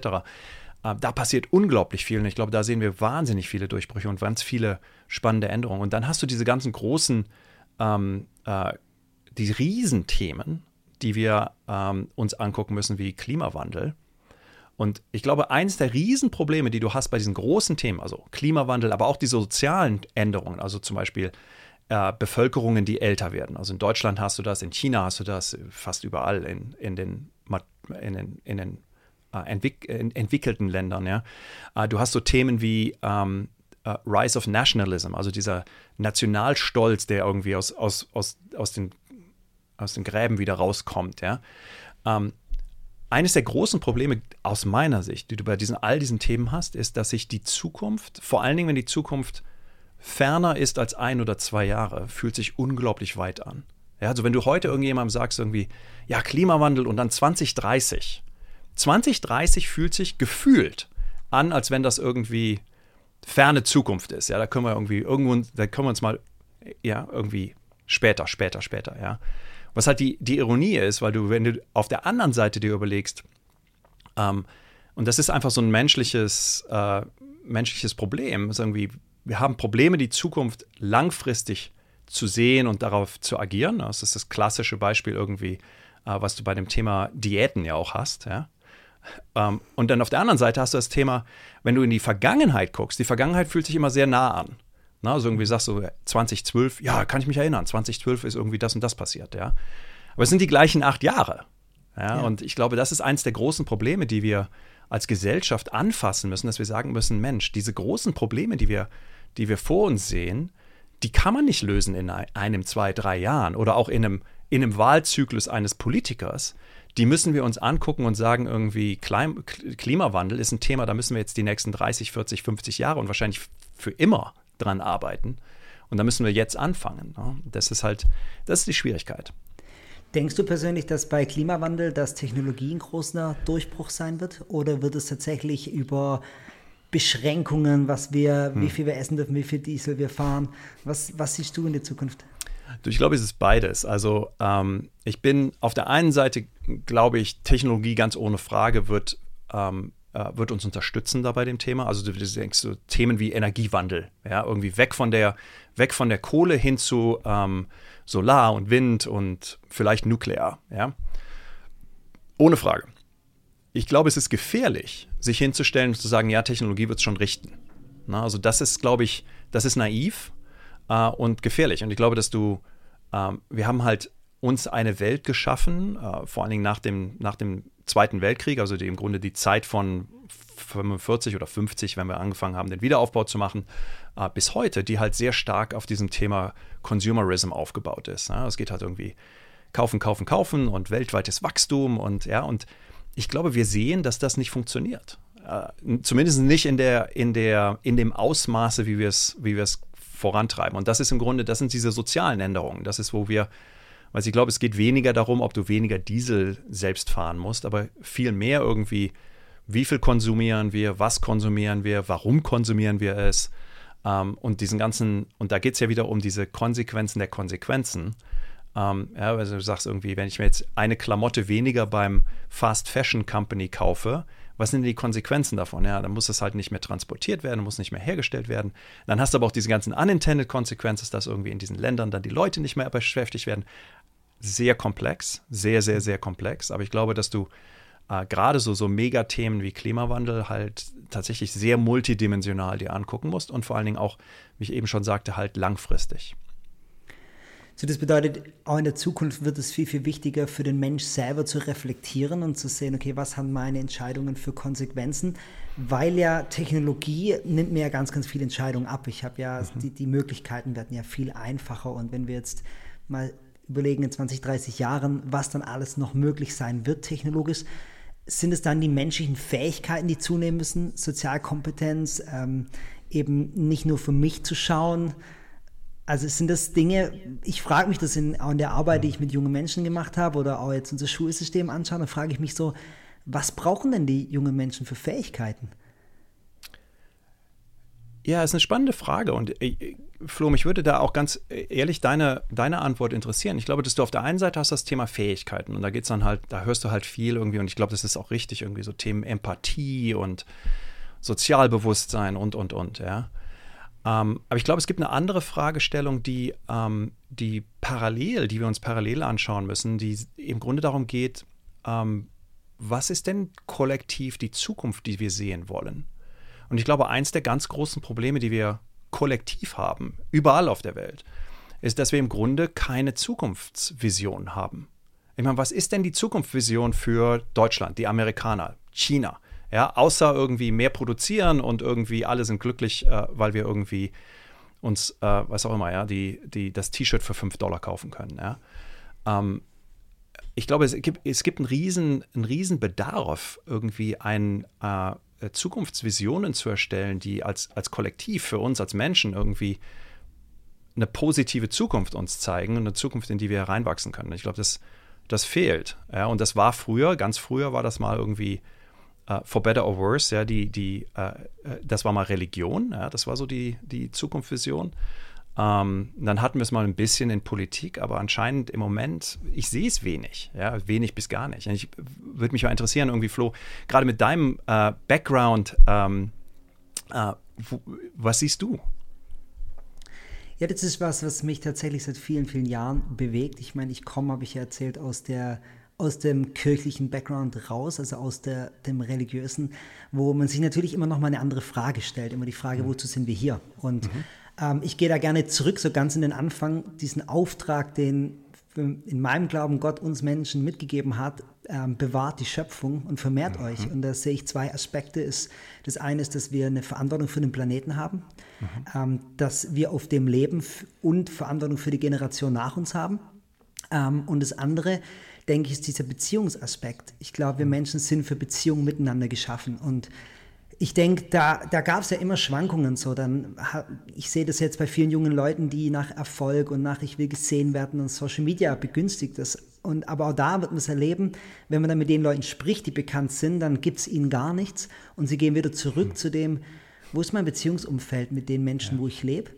Äh, da passiert unglaublich viel und ich glaube, da sehen wir wahnsinnig viele Durchbrüche und ganz viele spannende Änderungen. Und dann hast du diese ganzen großen, ähm, äh, die Riesenthemen, die wir ähm, uns angucken müssen, wie Klimawandel. Und ich glaube, eines der Riesenprobleme, die du hast bei diesen großen Themen, also Klimawandel, aber auch die sozialen Änderungen, also zum Beispiel äh, Bevölkerungen, die älter werden. Also in Deutschland hast du das, in China hast du das, fast überall in, in den, in den, in den äh, entwick entwickelten Ländern. Ja? Äh, du hast so Themen wie ähm, uh, Rise of Nationalism, also dieser Nationalstolz, der irgendwie aus, aus, aus, aus, den, aus den Gräben wieder rauskommt. Ja? Ähm, eines der großen Probleme aus meiner Sicht, die du bei diesen, all diesen Themen hast, ist, dass sich die Zukunft, vor allen Dingen, wenn die Zukunft ferner ist als ein oder zwei Jahre, fühlt sich unglaublich weit an. Ja, also wenn du heute irgendjemandem sagst, irgendwie, ja, Klimawandel und dann 2030. 2030 fühlt sich gefühlt an, als wenn das irgendwie ferne Zukunft ist. Ja, da können wir irgendwie irgendwo, da können wir uns mal, ja, irgendwie später, später, später, ja. Was halt die, die Ironie ist, weil du, wenn du auf der anderen Seite dir überlegst, ähm, und das ist einfach so ein menschliches, äh, menschliches Problem, ist irgendwie, wir haben Probleme, die Zukunft langfristig zu sehen und darauf zu agieren. Das ist das klassische Beispiel irgendwie, äh, was du bei dem Thema Diäten ja auch hast, ja. Ähm, und dann auf der anderen Seite hast du das Thema, wenn du in die Vergangenheit guckst, die Vergangenheit fühlt sich immer sehr nah an. Na, also irgendwie sagst du 2012, ja, kann ich mich erinnern, 2012 ist irgendwie das und das passiert, ja. Aber es sind die gleichen acht Jahre. Ja, ja. Und ich glaube, das ist eines der großen Probleme, die wir als Gesellschaft anfassen müssen, dass wir sagen müssen, Mensch, diese großen Probleme, die wir, die wir vor uns sehen, die kann man nicht lösen in einem, zwei, drei Jahren oder auch in einem, in einem Wahlzyklus eines Politikers. Die müssen wir uns angucken und sagen, irgendwie Klimawandel ist ein Thema, da müssen wir jetzt die nächsten 30, 40, 50 Jahre und wahrscheinlich für immer dran arbeiten. Und da müssen wir jetzt anfangen. Ne? Das ist halt, das ist die Schwierigkeit. Denkst du persönlich, dass bei Klimawandel das Technologie ein großer Durchbruch sein wird? Oder wird es tatsächlich über Beschränkungen, was wir, hm. wie viel wir essen dürfen, wie viel Diesel wir fahren? Was, was siehst du in der Zukunft? Ich glaube, es ist beides. Also ähm, ich bin auf der einen Seite, glaube ich, Technologie ganz ohne Frage wird ähm, äh, wird uns unterstützen da bei dem Thema. Also du, denkst so Themen wie Energiewandel, ja, irgendwie weg von der, weg von der Kohle hin zu ähm, Solar und Wind und vielleicht Nuklear, ja. Ohne Frage. Ich glaube, es ist gefährlich, sich hinzustellen und zu sagen, ja, Technologie wird es schon richten. Na, also das ist, glaube ich, das ist naiv äh, und gefährlich. Und ich glaube, dass du, äh, wir haben halt uns eine Welt geschaffen, äh, vor allen Dingen nach dem, nach dem Zweiten Weltkrieg, also die, im Grunde die Zeit von 45 oder 50, wenn wir angefangen haben, den Wiederaufbau zu machen, äh, bis heute, die halt sehr stark auf diesem Thema Consumerism aufgebaut ist. Ja, es geht halt irgendwie kaufen, kaufen, kaufen und weltweites Wachstum und ja, und ich glaube, wir sehen, dass das nicht funktioniert. Äh, zumindest nicht in der, in der, in dem Ausmaße, wie wir es, wie wir es vorantreiben. Und das ist im Grunde, das sind diese sozialen Änderungen. Das ist, wo wir weil ich glaube, es geht weniger darum, ob du weniger Diesel selbst fahren musst, aber viel mehr irgendwie, wie viel konsumieren wir, was konsumieren wir, warum konsumieren wir es. Ähm, und diesen ganzen, und da geht es ja wieder um diese Konsequenzen der Konsequenzen. Ähm, ja, also du sagst irgendwie, wenn ich mir jetzt eine Klamotte weniger beim Fast Fashion Company kaufe, was sind die Konsequenzen davon? Ja, dann muss es halt nicht mehr transportiert werden, muss nicht mehr hergestellt werden. Dann hast du aber auch diese ganzen unintended Consequences, dass irgendwie in diesen Ländern dann die Leute nicht mehr beschäftigt werden. Sehr komplex, sehr, sehr, sehr komplex. Aber ich glaube, dass du äh, gerade so, so Megathemen wie Klimawandel halt tatsächlich sehr multidimensional dir angucken musst und vor allen Dingen auch, wie ich eben schon sagte, halt langfristig. So, das bedeutet, auch in der Zukunft wird es viel, viel wichtiger für den Mensch selber zu reflektieren und zu sehen, okay, was haben meine Entscheidungen für Konsequenzen? Weil ja Technologie nimmt mir ja ganz, ganz viele Entscheidungen ab. Ich habe ja, mhm. die, die Möglichkeiten werden ja viel einfacher und wenn wir jetzt mal überlegen in 20, 30 Jahren, was dann alles noch möglich sein wird technologisch, sind es dann die menschlichen Fähigkeiten, die zunehmen müssen, Sozialkompetenz, ähm, eben nicht nur für mich zu schauen, also sind das Dinge, ich frage mich das in, auch in der Arbeit, die ich mit jungen Menschen gemacht habe oder auch jetzt unser Schulsystem anschauen, da frage ich mich so, was brauchen denn die jungen Menschen für Fähigkeiten? Ja, ist eine spannende Frage und äh, Flo, mich würde da auch ganz ehrlich deine, deine Antwort interessieren. Ich glaube, dass du auf der einen Seite hast das Thema Fähigkeiten und da geht's dann halt, da hörst du halt viel irgendwie und ich glaube, das ist auch richtig, irgendwie so Themen Empathie und Sozialbewusstsein und, und, und, ja. Ähm, aber ich glaube, es gibt eine andere Fragestellung, die, ähm, die parallel, die wir uns parallel anschauen müssen, die im Grunde darum geht, ähm, was ist denn kollektiv die Zukunft, die wir sehen wollen? Und ich glaube, eins der ganz großen Probleme, die wir kollektiv haben, überall auf der Welt, ist, dass wir im Grunde keine Zukunftsvision haben. Ich meine, was ist denn die Zukunftsvision für Deutschland, die Amerikaner? China. Ja, außer irgendwie mehr produzieren und irgendwie alle sind glücklich, äh, weil wir irgendwie uns, äh, was auch immer, ja, die, die, das T-Shirt für 5 Dollar kaufen können. Ja. Ähm, ich glaube, es gibt, es gibt einen, riesen, einen riesen Bedarf, irgendwie ein, äh, Zukunftsvisionen zu erstellen, die als, als Kollektiv für uns, als Menschen irgendwie eine positive Zukunft uns zeigen, eine Zukunft, in die wir hereinwachsen können. Ich glaube, das, das fehlt. Ja, und das war früher, ganz früher war das mal irgendwie uh, for better or worse, ja, die, die, uh, das war mal Religion, ja, das war so die, die Zukunftsvision. Um, dann hatten wir es mal ein bisschen in Politik, aber anscheinend im Moment, ich sehe es wenig, ja, wenig bis gar nicht. Und ich würde mich mal interessieren, irgendwie, Flo, gerade mit deinem uh, Background, ähm, wo, was siehst du? Ja, das ist was, was mich tatsächlich seit vielen, vielen Jahren bewegt. Ich meine, ich komme, habe ich ja erzählt, aus der aus dem kirchlichen Background raus, also aus der, dem religiösen, wo man sich natürlich immer noch mal eine andere Frage stellt, immer die Frage, mhm. wozu sind wir hier? Und mhm. Ähm, ich gehe da gerne zurück, so ganz in den Anfang, diesen Auftrag, den in meinem Glauben Gott uns Menschen mitgegeben hat, ähm, bewahrt die Schöpfung und vermehrt mhm. euch. Und da sehe ich zwei Aspekte. Ist, das eine ist, dass wir eine Verantwortung für den Planeten haben, mhm. ähm, dass wir auf dem leben und Verantwortung für die Generation nach uns haben. Ähm, und das andere denke ich, ist dieser Beziehungsaspekt. Ich glaube, wir Menschen sind für Beziehungen miteinander geschaffen und ich denke, da, da gab es ja immer Schwankungen so. Dann, ich sehe das jetzt bei vielen jungen Leuten, die nach Erfolg und nach ich will gesehen werden und Social Media begünstigt das. Und, aber auch da wird man es erleben, wenn man dann mit den Leuten spricht, die bekannt sind, dann gibt es ihnen gar nichts und sie gehen wieder zurück mhm. zu dem, wo ist mein Beziehungsumfeld mit den Menschen, ja. wo ich lebe.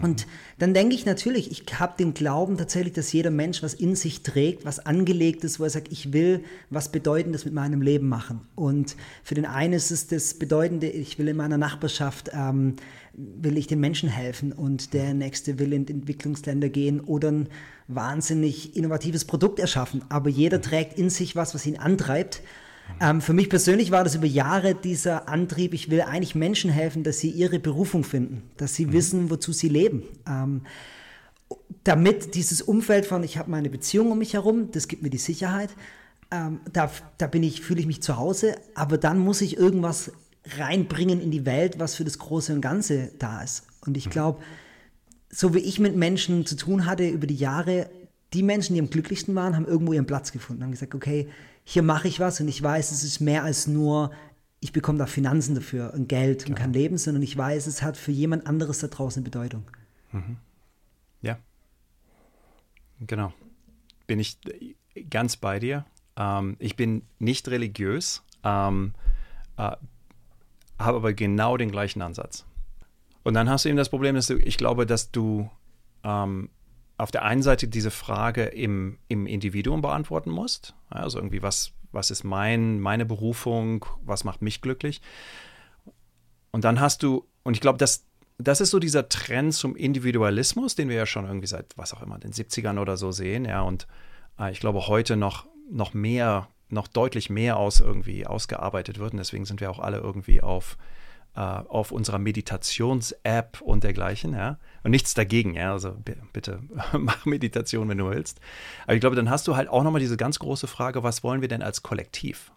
Und dann denke ich natürlich, ich habe den Glauben tatsächlich, dass jeder Mensch was in sich trägt, was angelegt ist, wo er sagt, ich will was Bedeutendes mit meinem Leben machen. Und für den einen ist es das Bedeutende, ich will in meiner Nachbarschaft, ähm, will ich den Menschen helfen und der Nächste will in Entwicklungsländer gehen oder ein wahnsinnig innovatives Produkt erschaffen. Aber jeder trägt in sich was, was ihn antreibt. Ähm, für mich persönlich war das über Jahre dieser Antrieb, ich will eigentlich Menschen helfen, dass sie ihre Berufung finden, dass sie mhm. wissen, wozu sie leben. Ähm, damit dieses Umfeld von, ich habe meine Beziehung um mich herum, das gibt mir die Sicherheit, ähm, da, da bin ich, fühle ich mich zu Hause, aber dann muss ich irgendwas reinbringen in die Welt, was für das Große und Ganze da ist. Und ich mhm. glaube, so wie ich mit Menschen zu tun hatte über die Jahre, die Menschen, die am glücklichsten waren, haben irgendwo ihren Platz gefunden, haben gesagt, okay, hier mache ich was und ich weiß, es ist mehr als nur, ich bekomme da Finanzen dafür und Geld und kann leben, sondern ich weiß, es hat für jemand anderes da draußen eine Bedeutung. Mhm. Ja. Genau. Bin ich ganz bei dir. Ähm, ich bin nicht religiös, ähm, äh, habe aber genau den gleichen Ansatz. Und dann hast du eben das Problem, dass du, ich glaube, dass du ähm, auf der einen Seite diese Frage im, im Individuum beantworten musst. Also irgendwie, was, was ist mein, meine Berufung, was macht mich glücklich? Und dann hast du, und ich glaube, das, das ist so dieser Trend zum Individualismus, den wir ja schon irgendwie seit, was auch immer, den 70ern oder so sehen, ja, und äh, ich glaube, heute noch, noch mehr, noch deutlich mehr aus irgendwie ausgearbeitet wird. Und deswegen sind wir auch alle irgendwie auf auf unserer Meditations-App und dergleichen, ja. Und nichts dagegen, ja. Also bitte mach Meditation, wenn du willst. Aber ich glaube, dann hast du halt auch nochmal diese ganz große Frage, was wollen wir denn als Kollektiv?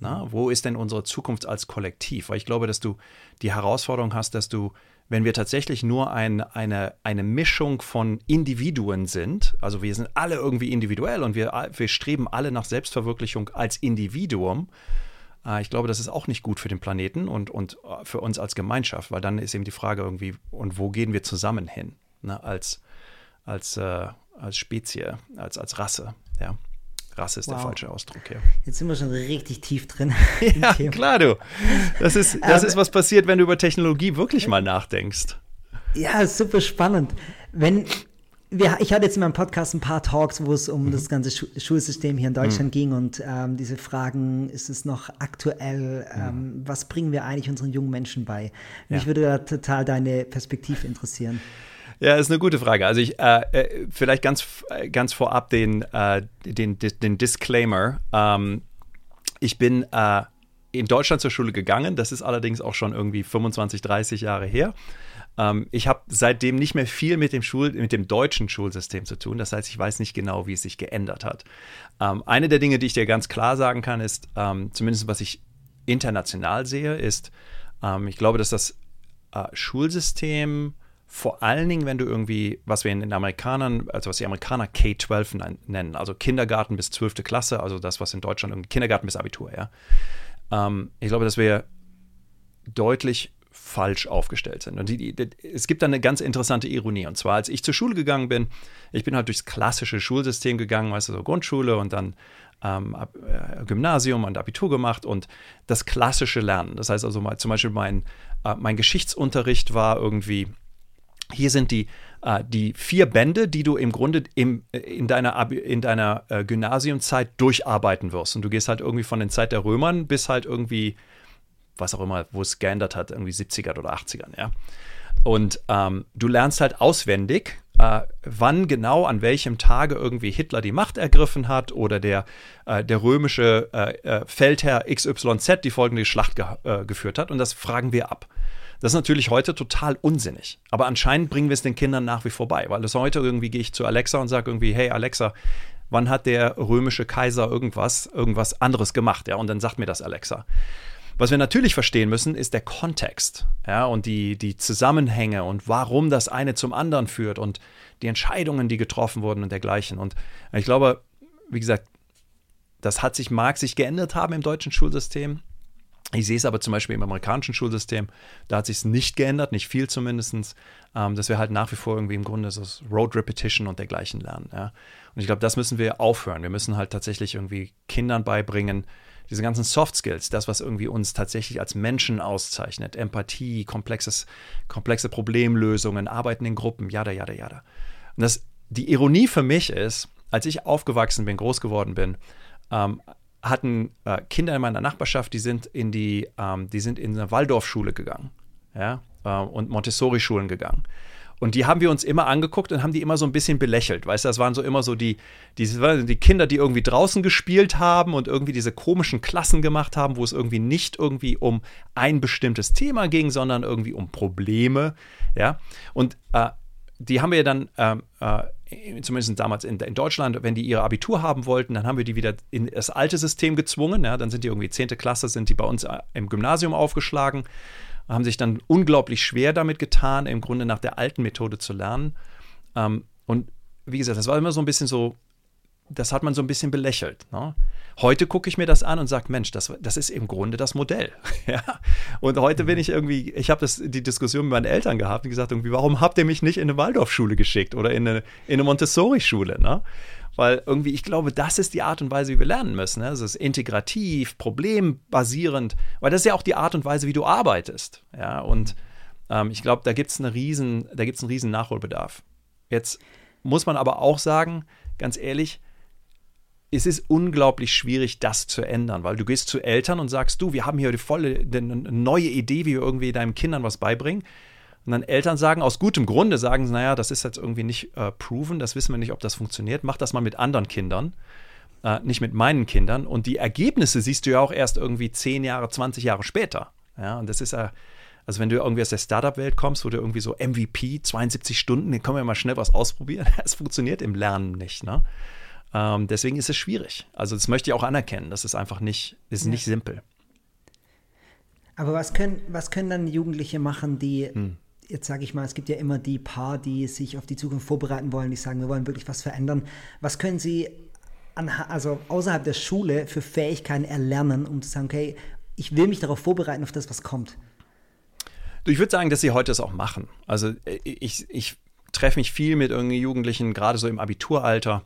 Na, wo ist denn unsere Zukunft als Kollektiv? Weil ich glaube, dass du die Herausforderung hast, dass du, wenn wir tatsächlich nur ein, eine, eine Mischung von Individuen sind, also wir sind alle irgendwie individuell und wir, wir streben alle nach Selbstverwirklichung als Individuum, äh, ich glaube, das ist auch nicht gut für den Planeten und, und äh, für uns als Gemeinschaft, weil dann ist eben die Frage irgendwie, und wo gehen wir zusammen hin, ne, als, als, äh, als Spezie, als, als Rasse, ja. Rasse ist wow. der falsche Ausdruck, ja. Jetzt sind wir schon richtig tief drin. ja, klar, du. Das ist, das ist, was passiert, wenn du über Technologie wirklich mal nachdenkst. Ja, super spannend. Wenn, wir, ich hatte jetzt in meinem Podcast ein paar Talks, wo es um mhm. das ganze Schu Schulsystem hier in Deutschland mhm. ging und ähm, diese Fragen, ist es noch aktuell, ähm, was bringen wir eigentlich unseren jungen Menschen bei? Ja. Mich würde da total deine Perspektive interessieren. Ja, ist eine gute Frage. Also ich äh, äh vielleicht ganz, ganz vorab den, äh, den, den Disclaimer. Ähm, ich bin äh, in Deutschland zur Schule gegangen. Das ist allerdings auch schon irgendwie 25, 30 Jahre her. Ähm, ich habe seitdem nicht mehr viel mit dem, Schul mit dem deutschen Schulsystem zu tun. Das heißt, ich weiß nicht genau, wie es sich geändert hat. Ähm, eine der Dinge, die ich dir ganz klar sagen kann, ist, ähm, zumindest was ich international sehe, ist, ähm, ich glaube, dass das äh, Schulsystem vor allen Dingen, wenn du irgendwie, was wir in den Amerikanern, also was die Amerikaner K-12 nennen, also Kindergarten bis 12. Klasse, also das, was in Deutschland Kindergarten bis Abitur, ja. Ähm, ich glaube, dass wir deutlich falsch aufgestellt sind. Und die, die, es gibt da eine ganz interessante Ironie. Und zwar, als ich zur Schule gegangen bin, ich bin halt durchs klassische Schulsystem gegangen, weißt du, so Grundschule und dann ähm, äh, Gymnasium und Abitur gemacht und das klassische Lernen. Das heißt also mal, zum Beispiel mein, äh, mein Geschichtsunterricht war irgendwie, hier sind die, äh, die vier Bände, die du im Grunde im, äh, in deiner, in deiner äh, Gymnasiumzeit durcharbeiten wirst. Und du gehst halt irgendwie von der Zeit der Römern bis halt irgendwie, was auch immer, wo es geändert hat, irgendwie 70er oder 80ern, ja. Und ähm, du lernst halt auswendig, äh, wann genau an welchem Tage irgendwie Hitler die Macht ergriffen hat oder der, äh, der römische äh, äh Feldherr XYZ die folgende Schlacht ge äh, geführt hat. Und das fragen wir ab. Das ist natürlich heute total unsinnig. Aber anscheinend bringen wir es den Kindern nach wie vor bei, weil das heute irgendwie gehe ich zu Alexa und sage irgendwie, hey Alexa, wann hat der römische Kaiser irgendwas, irgendwas anderes gemacht? Ja, und dann sagt mir das Alexa. Was wir natürlich verstehen müssen, ist der Kontext ja, und die, die Zusammenhänge und warum das eine zum anderen führt und die Entscheidungen, die getroffen wurden und dergleichen. Und ich glaube, wie gesagt, das hat sich, mag sich geändert haben im deutschen Schulsystem. Ich sehe es aber zum Beispiel im amerikanischen Schulsystem, da hat sich es nicht geändert, nicht viel zumindest, ähm, dass wir halt nach wie vor irgendwie im Grunde so Road Repetition und dergleichen lernen. Ja. Und ich glaube, das müssen wir aufhören. Wir müssen halt tatsächlich irgendwie Kindern beibringen, diese ganzen Soft Skills, das, was irgendwie uns tatsächlich als Menschen auszeichnet, Empathie, komplexes, komplexe Problemlösungen, Arbeiten in Gruppen, jada, jada, jada. Und das, die Ironie für mich ist, als ich aufgewachsen bin, groß geworden bin, ähm, hatten äh, Kinder in meiner Nachbarschaft, die sind in die, ähm, die sind in eine Waldorfschule gegangen, ja, äh, und Montessori-Schulen gegangen. Und die haben wir uns immer angeguckt und haben die immer so ein bisschen belächelt. Weißt du, das waren so immer so die, die, die Kinder, die irgendwie draußen gespielt haben und irgendwie diese komischen Klassen gemacht haben, wo es irgendwie nicht irgendwie um ein bestimmtes Thema ging, sondern irgendwie um Probleme. Ja. Und äh, die haben wir dann, äh, äh, zumindest damals in, in, Deutschland, wenn die ihr Abitur haben wollten, dann haben wir die wieder in das alte System gezwungen. Ja, dann sind die irgendwie 10. Klasse, sind die bei uns äh, im Gymnasium aufgeschlagen haben sich dann unglaublich schwer damit getan, im Grunde nach der alten Methode zu lernen. Ähm, und wie gesagt, das war immer so ein bisschen so, das hat man so ein bisschen belächelt. Ne? Heute gucke ich mir das an und sage, Mensch, das, das ist im Grunde das Modell. ja? Und heute bin ich irgendwie, ich habe die Diskussion mit meinen Eltern gehabt und gesagt, irgendwie, warum habt ihr mich nicht in eine Waldorfschule geschickt oder in eine, in eine Montessori-Schule? Ne? Weil irgendwie, ich glaube, das ist die Art und Weise, wie wir lernen müssen. Ne? Es ist integrativ, problembasierend, weil das ist ja auch die Art und Weise, wie du arbeitest. Ja, und ähm, ich glaube, da gibt es riesen, einen riesen Nachholbedarf. Jetzt muss man aber auch sagen, ganz ehrlich, es ist unglaublich schwierig, das zu ändern, weil du gehst zu Eltern und sagst, du, wir haben hier die volle, eine neue Idee, wie wir irgendwie deinen Kindern was beibringen. Und dann Eltern sagen, aus gutem Grunde sagen, naja, das ist jetzt irgendwie nicht äh, proven, das wissen wir nicht, ob das funktioniert. Mach das mal mit anderen Kindern, äh, nicht mit meinen Kindern. Und die Ergebnisse siehst du ja auch erst irgendwie 10 Jahre, 20 Jahre später. Ja, und das ist ja, also wenn du irgendwie aus der Startup-Welt kommst, wo du irgendwie so MVP, 72 Stunden, dann können wir mal schnell was ausprobieren. Es funktioniert im Lernen nicht, ne? Ähm, deswegen ist es schwierig. Also das möchte ich auch anerkennen. Das ist einfach nicht, ist ja. nicht simpel. Aber was können, was können dann Jugendliche machen, die hm jetzt sage ich mal, es gibt ja immer die paar, die sich auf die Zukunft vorbereiten wollen, die sagen, wir wollen wirklich was verändern. Was können Sie an, also außerhalb der Schule für Fähigkeiten erlernen, um zu sagen, okay, ich will mich darauf vorbereiten, auf das, was kommt? Ich würde sagen, dass sie heute das auch machen. Also äh, ich, ich treffe mich viel mit irgendwie Jugendlichen, gerade so im Abituralter,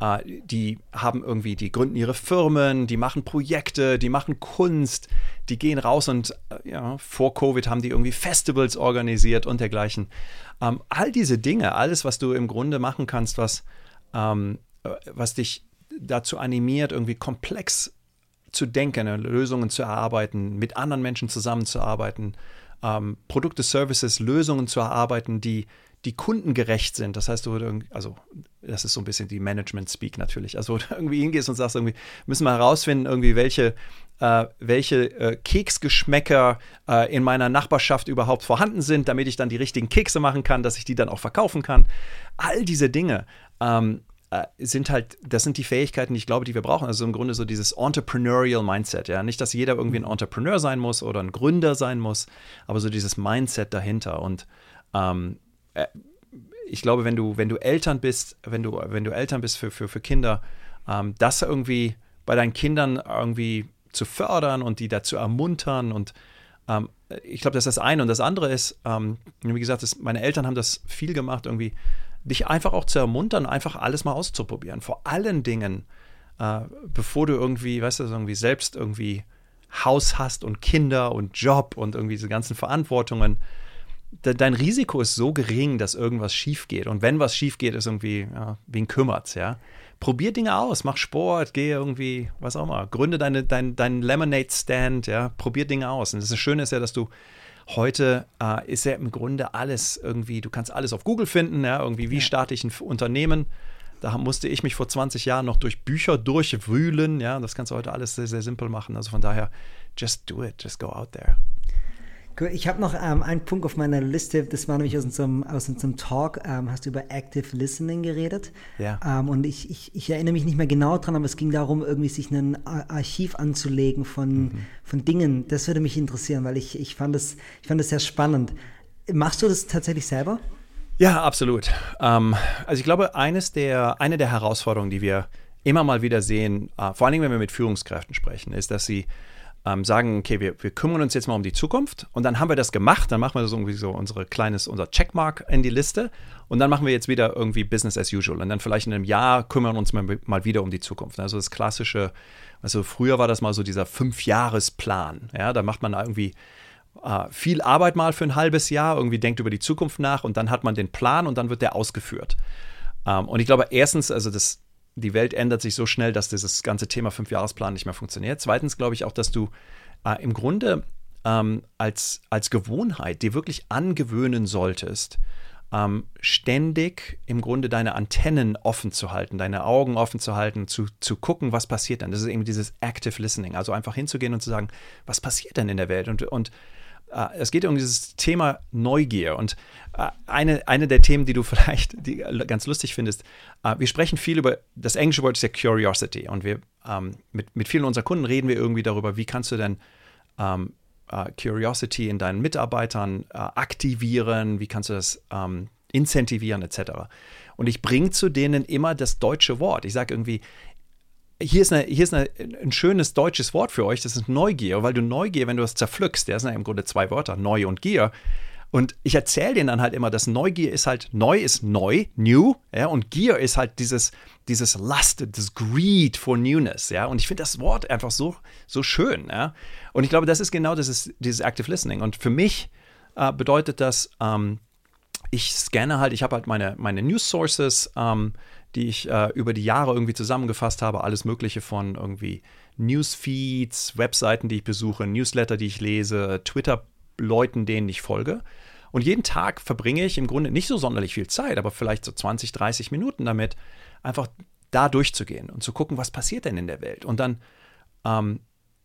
äh, die haben irgendwie, die gründen ihre Firmen, die machen Projekte, die machen Kunst, die gehen raus und äh, ja, vor Covid haben die irgendwie Festivals organisiert und dergleichen. Ähm, all diese Dinge, alles, was du im Grunde machen kannst, was, ähm, äh, was dich dazu animiert, irgendwie komplex zu denken, Lösungen zu erarbeiten, mit anderen Menschen zusammenzuarbeiten, ähm, Produkte, Services, Lösungen zu erarbeiten, die die kundengerecht sind. Das heißt, du also das ist so ein bisschen die Management-Speak natürlich. Also wo du irgendwie hingehst und sagst, irgendwie müssen wir herausfinden, irgendwie welche, äh, welche äh, Keksgeschmäcker äh, in meiner Nachbarschaft überhaupt vorhanden sind, damit ich dann die richtigen Kekse machen kann, dass ich die dann auch verkaufen kann. All diese Dinge. Ähm, äh, sind halt, das sind die Fähigkeiten, die ich glaube, die wir brauchen. Also im Grunde so dieses Entrepreneurial Mindset, ja. Nicht, dass jeder irgendwie ein Entrepreneur sein muss oder ein Gründer sein muss, aber so dieses Mindset dahinter. Und ähm, äh, ich glaube, wenn du, wenn du Eltern bist, wenn du, wenn du Eltern bist für, für, für Kinder, ähm, das irgendwie bei deinen Kindern irgendwie zu fördern und die dazu ermuntern und ähm, ich glaube, das ist das eine. Und das andere ist, ähm, wie gesagt, das, meine Eltern haben das viel gemacht, irgendwie dich einfach auch zu ermuntern, einfach alles mal auszuprobieren. Vor allen Dingen, äh, bevor du irgendwie, weißt du, irgendwie selbst irgendwie Haus hast und Kinder und Job und irgendwie diese ganzen Verantwortungen. De dein Risiko ist so gering, dass irgendwas schief geht. Und wenn was schief geht, ist irgendwie, ja, wen kümmert's, ja? Probier Dinge aus, mach Sport, geh irgendwie, was auch immer, gründe deine, dein, deinen Lemonade-Stand, ja, probier Dinge aus. Und das Schöne ist ja, dass du Heute äh, ist ja im Grunde alles irgendwie, du kannst alles auf Google finden, ja, irgendwie, wie ja. starte ich ein Unternehmen. Da musste ich mich vor 20 Jahren noch durch Bücher durchwühlen. Ja, das kannst du heute alles sehr, sehr simpel machen. Also von daher, just do it, just go out there. Ich habe noch ähm, einen Punkt auf meiner Liste, das war nämlich aus unserem, aus unserem Talk, ähm, hast du über Active Listening geredet. Ja. Ähm, und ich, ich, ich, erinnere mich nicht mehr genau dran, aber es ging darum, irgendwie sich ein Archiv anzulegen von, mhm. von Dingen. Das würde mich interessieren, weil ich, ich, fand das, ich fand das sehr spannend. Machst du das tatsächlich selber? Ja, absolut. Ähm, also ich glaube, eines der, eine der Herausforderungen, die wir immer mal wieder sehen, äh, vor allen Dingen, wenn wir mit Führungskräften sprechen, ist, dass sie ähm, sagen, okay, wir, wir kümmern uns jetzt mal um die Zukunft. Und dann haben wir das gemacht, dann machen wir so irgendwie so unsere kleines, unser Checkmark in die Liste. Und dann machen wir jetzt wieder irgendwie Business as usual. Und dann vielleicht in einem Jahr kümmern wir uns mal, mal wieder um die Zukunft. Also das klassische, also früher war das mal so dieser Fünfjahresplan, ja, da macht man irgendwie äh, viel Arbeit mal für ein halbes Jahr, irgendwie denkt über die Zukunft nach und dann hat man den Plan und dann wird der ausgeführt. Ähm, und ich glaube, erstens, also das die Welt ändert sich so schnell, dass dieses ganze Thema Fünfjahresplan nicht mehr funktioniert. Zweitens glaube ich auch, dass du äh, im Grunde ähm, als, als Gewohnheit dir wirklich angewöhnen solltest, ähm, ständig im Grunde deine Antennen offen zu halten, deine Augen offen zu halten, zu, zu gucken, was passiert dann. Das ist eben dieses Active Listening, also einfach hinzugehen und zu sagen, was passiert denn in der Welt? Und, und es geht um dieses Thema Neugier. Und äh, eine, eine der Themen, die du vielleicht die ganz lustig findest, äh, wir sprechen viel über, das englische Wort ist ja Curiosity. Und wir ähm, mit, mit vielen unserer Kunden reden wir irgendwie darüber, wie kannst du denn ähm, Curiosity in deinen Mitarbeitern aktivieren, wie kannst du das ähm, incentivieren, etc. Und ich bringe zu denen immer das deutsche Wort. Ich sage irgendwie, hier ist, eine, hier ist eine, ein schönes deutsches Wort für euch, das ist Neugier, weil du Neugier, wenn du das zerpflückst, der sind ja im Grunde zwei Wörter, Neu und Gier. Und ich erzähle denen dann halt immer, dass Neugier ist halt, neu ist neu, new, ja, und Gier ist halt dieses, dieses Lust, das Greed for Newness, ja. Und ich finde das Wort einfach so, so schön, ja. Und ich glaube, das ist genau das ist dieses Active Listening. Und für mich äh, bedeutet das, ähm, ich scanne halt, ich habe halt meine, meine News Sources, ähm, die ich äh, über die Jahre irgendwie zusammengefasst habe. Alles Mögliche von irgendwie Newsfeeds, Webseiten, die ich besuche, Newsletter, die ich lese, Twitter-Leuten, denen ich folge. Und jeden Tag verbringe ich im Grunde nicht so sonderlich viel Zeit, aber vielleicht so 20, 30 Minuten damit, einfach da durchzugehen und zu gucken, was passiert denn in der Welt. Und dann ähm,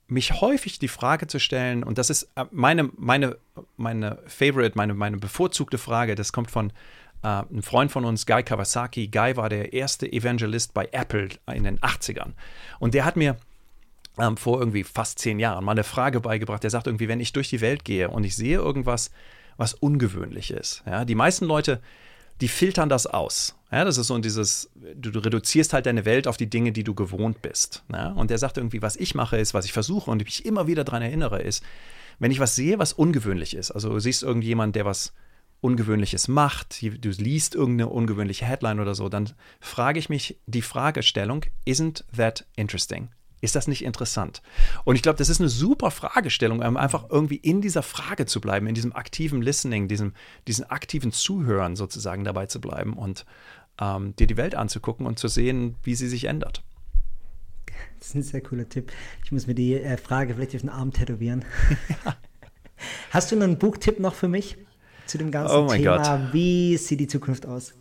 mich häufig die Frage zu stellen, und das ist äh, meine, meine, meine Favorite, meine, meine bevorzugte Frage, das kommt von Uh, ein Freund von uns, Guy Kawasaki, Guy war der erste Evangelist bei Apple in den 80ern. Und der hat mir ähm, vor irgendwie fast zehn Jahren mal eine Frage beigebracht. Der sagt irgendwie, wenn ich durch die Welt gehe und ich sehe irgendwas, was ungewöhnlich ist. Ja, die meisten Leute, die filtern das aus. Ja, das ist so dieses, du, du, reduzierst halt deine Welt auf die Dinge, die du gewohnt bist. Ja, und der sagt irgendwie, was ich mache, ist, was ich versuche und ich immer wieder daran erinnere, ist, wenn ich was sehe, was ungewöhnlich ist, also du siehst irgendjemand, der was Ungewöhnliches macht, du liest irgendeine ungewöhnliche Headline oder so, dann frage ich mich die Fragestellung, isn't that interesting? Ist das nicht interessant? Und ich glaube, das ist eine super Fragestellung, um einfach irgendwie in dieser Frage zu bleiben, in diesem aktiven Listening, diesem, diesem aktiven Zuhören sozusagen dabei zu bleiben und ähm, dir die Welt anzugucken und zu sehen, wie sie sich ändert. Das ist ein sehr cooler Tipp. Ich muss mir die äh, Frage vielleicht auf den Arm tätowieren. Ja. Hast du einen Buchtipp noch für mich zu dem ganzen oh Thema? Gott. Wie sieht die Zukunft aus?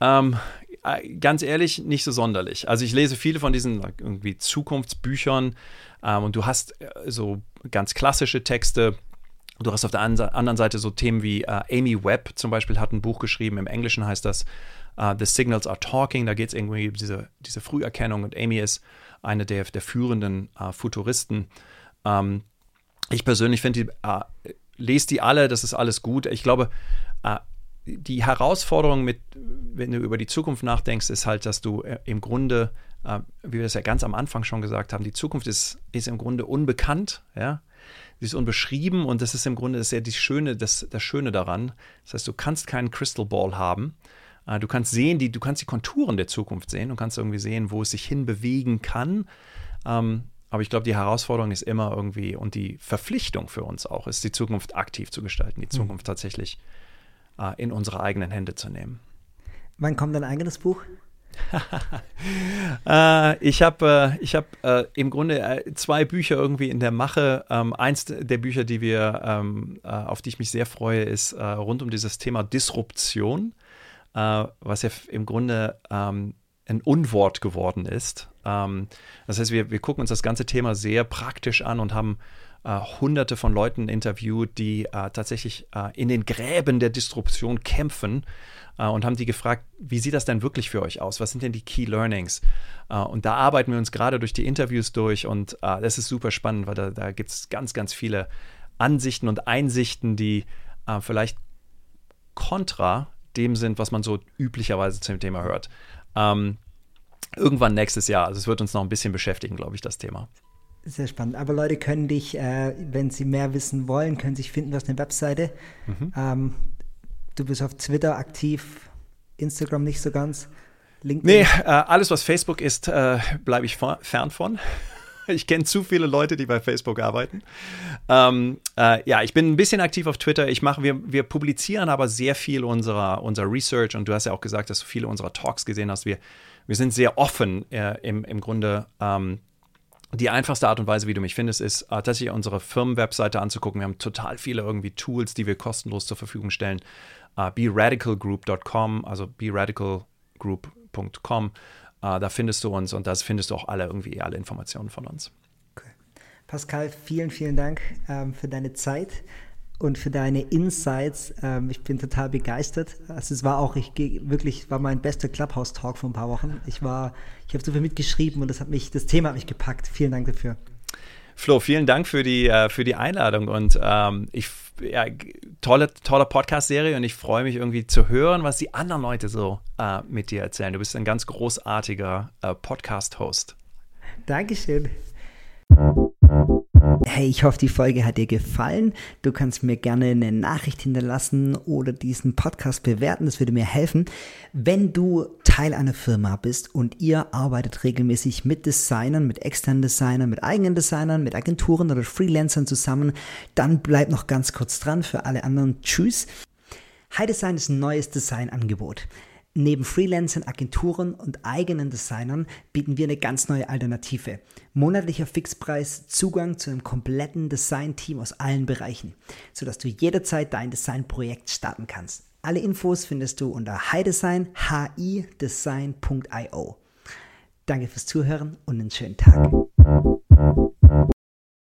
Ähm, äh, ganz ehrlich, nicht so sonderlich. Also ich lese viele von diesen irgendwie Zukunftsbüchern ähm, und du hast äh, so ganz klassische Texte. Du hast auf der anderen Seite so Themen wie äh, Amy Webb zum Beispiel hat ein Buch geschrieben, im Englischen heißt das uh, The Signals Are Talking, da geht es irgendwie um diese, diese Früherkennung und Amy ist eine der, der führenden uh, Futuristen. Ähm, ich persönlich finde die, uh, lese die alle, das ist alles gut. Ich glaube, die Herausforderung mit, wenn du über die Zukunft nachdenkst, ist halt, dass du äh, im Grunde, äh, wie wir das ja ganz am Anfang schon gesagt haben, die Zukunft ist, ist im Grunde unbekannt, ja. Sie ist unbeschrieben und das ist im Grunde das ja die Schöne, das, das Schöne daran. Das heißt, du kannst keinen Crystal Ball haben. Äh, du kannst sehen, die, du kannst die Konturen der Zukunft sehen. Du kannst irgendwie sehen, wo es sich hinbewegen kann. Ähm, aber ich glaube, die Herausforderung ist immer irgendwie und die Verpflichtung für uns auch ist, die Zukunft aktiv zu gestalten, die hm. Zukunft mhm. tatsächlich äh, in unsere eigenen Hände zu nehmen. Wann kommt dein eigenes Buch? äh, ich habe äh, hab, äh, im Grunde äh, zwei Bücher irgendwie in der Mache. Ähm, eins der Bücher, die wir, ähm, äh, auf die ich mich sehr freue, ist äh, rund um dieses Thema Disruption, was ja im Grunde ähm, ein Unwort geworden ist. Ähm, das heißt, wir, wir gucken uns das ganze Thema sehr praktisch an und haben äh, hunderte von Leuten interviewt, die äh, tatsächlich äh, in den Gräben der Disruption kämpfen äh, und haben die gefragt, wie sieht das denn wirklich für euch aus? Was sind denn die Key Learnings? Äh, und da arbeiten wir uns gerade durch die Interviews durch und äh, das ist super spannend, weil da, da gibt es ganz, ganz viele Ansichten und Einsichten, die vielleicht kontra dem sind, was man so üblicherweise zum Thema hört. Ähm, irgendwann nächstes Jahr. Also es wird uns noch ein bisschen beschäftigen, glaube ich, das Thema. Sehr spannend. Aber Leute können dich, äh, wenn sie mehr wissen wollen, können sich finden auf der Webseite. Mhm. Ähm, du bist auf Twitter aktiv, Instagram nicht so ganz. LinkedIn. Nee, äh, alles, was Facebook ist, äh, bleibe ich fern von. Ich kenne zu viele Leute, die bei Facebook arbeiten. Ähm, äh, ja, ich bin ein bisschen aktiv auf Twitter. Ich mache, wir, wir publizieren aber sehr viel unserer, unserer Research und du hast ja auch gesagt, dass du viele unserer Talks gesehen hast. Wir, wir sind sehr offen äh, im, im Grunde ähm, die einfachste Art und Weise, wie du mich findest, ist äh, tatsächlich unsere Firmenwebseite anzugucken. Wir haben total viele irgendwie Tools, die wir kostenlos zur Verfügung stellen. Uh, beradicalgroup.com, also beradicalgroup.com. Uh, da findest du uns und da findest du auch alle irgendwie alle Informationen von uns. Okay. Pascal, vielen, vielen Dank ähm, für deine Zeit und für deine Insights. Ähm, ich bin total begeistert. Also es war auch, ich wirklich, war mein bester Clubhouse-Talk vor ein paar Wochen. Ich war, ich habe so viel mitgeschrieben und das hat mich, das Thema hat mich gepackt. Vielen Dank dafür. Flo, vielen Dank für die, äh, für die Einladung und ähm, ich, ja, tolle, tolle Podcast-Serie und ich freue mich irgendwie zu hören, was die anderen Leute so äh, mit dir erzählen. Du bist ein ganz großartiger äh, Podcast-Host. Dankeschön. Hey, ich hoffe, die Folge hat dir gefallen. Du kannst mir gerne eine Nachricht hinterlassen oder diesen Podcast bewerten. Das würde mir helfen. Wenn du Teil einer Firma bist und ihr arbeitet regelmäßig mit Designern, mit externen Designern, mit eigenen Designern, mit Agenturen oder Freelancern zusammen, dann bleib noch ganz kurz dran. Für alle anderen, tschüss. High Design ist ein neues Designangebot. Neben Freelancern, Agenturen und eigenen Designern bieten wir eine ganz neue Alternative. Monatlicher Fixpreis, Zugang zu einem kompletten Design-Team aus allen Bereichen, sodass du jederzeit dein Designprojekt starten kannst. Alle Infos findest du unter hidesign, hidesign.io. Danke fürs Zuhören und einen schönen Tag.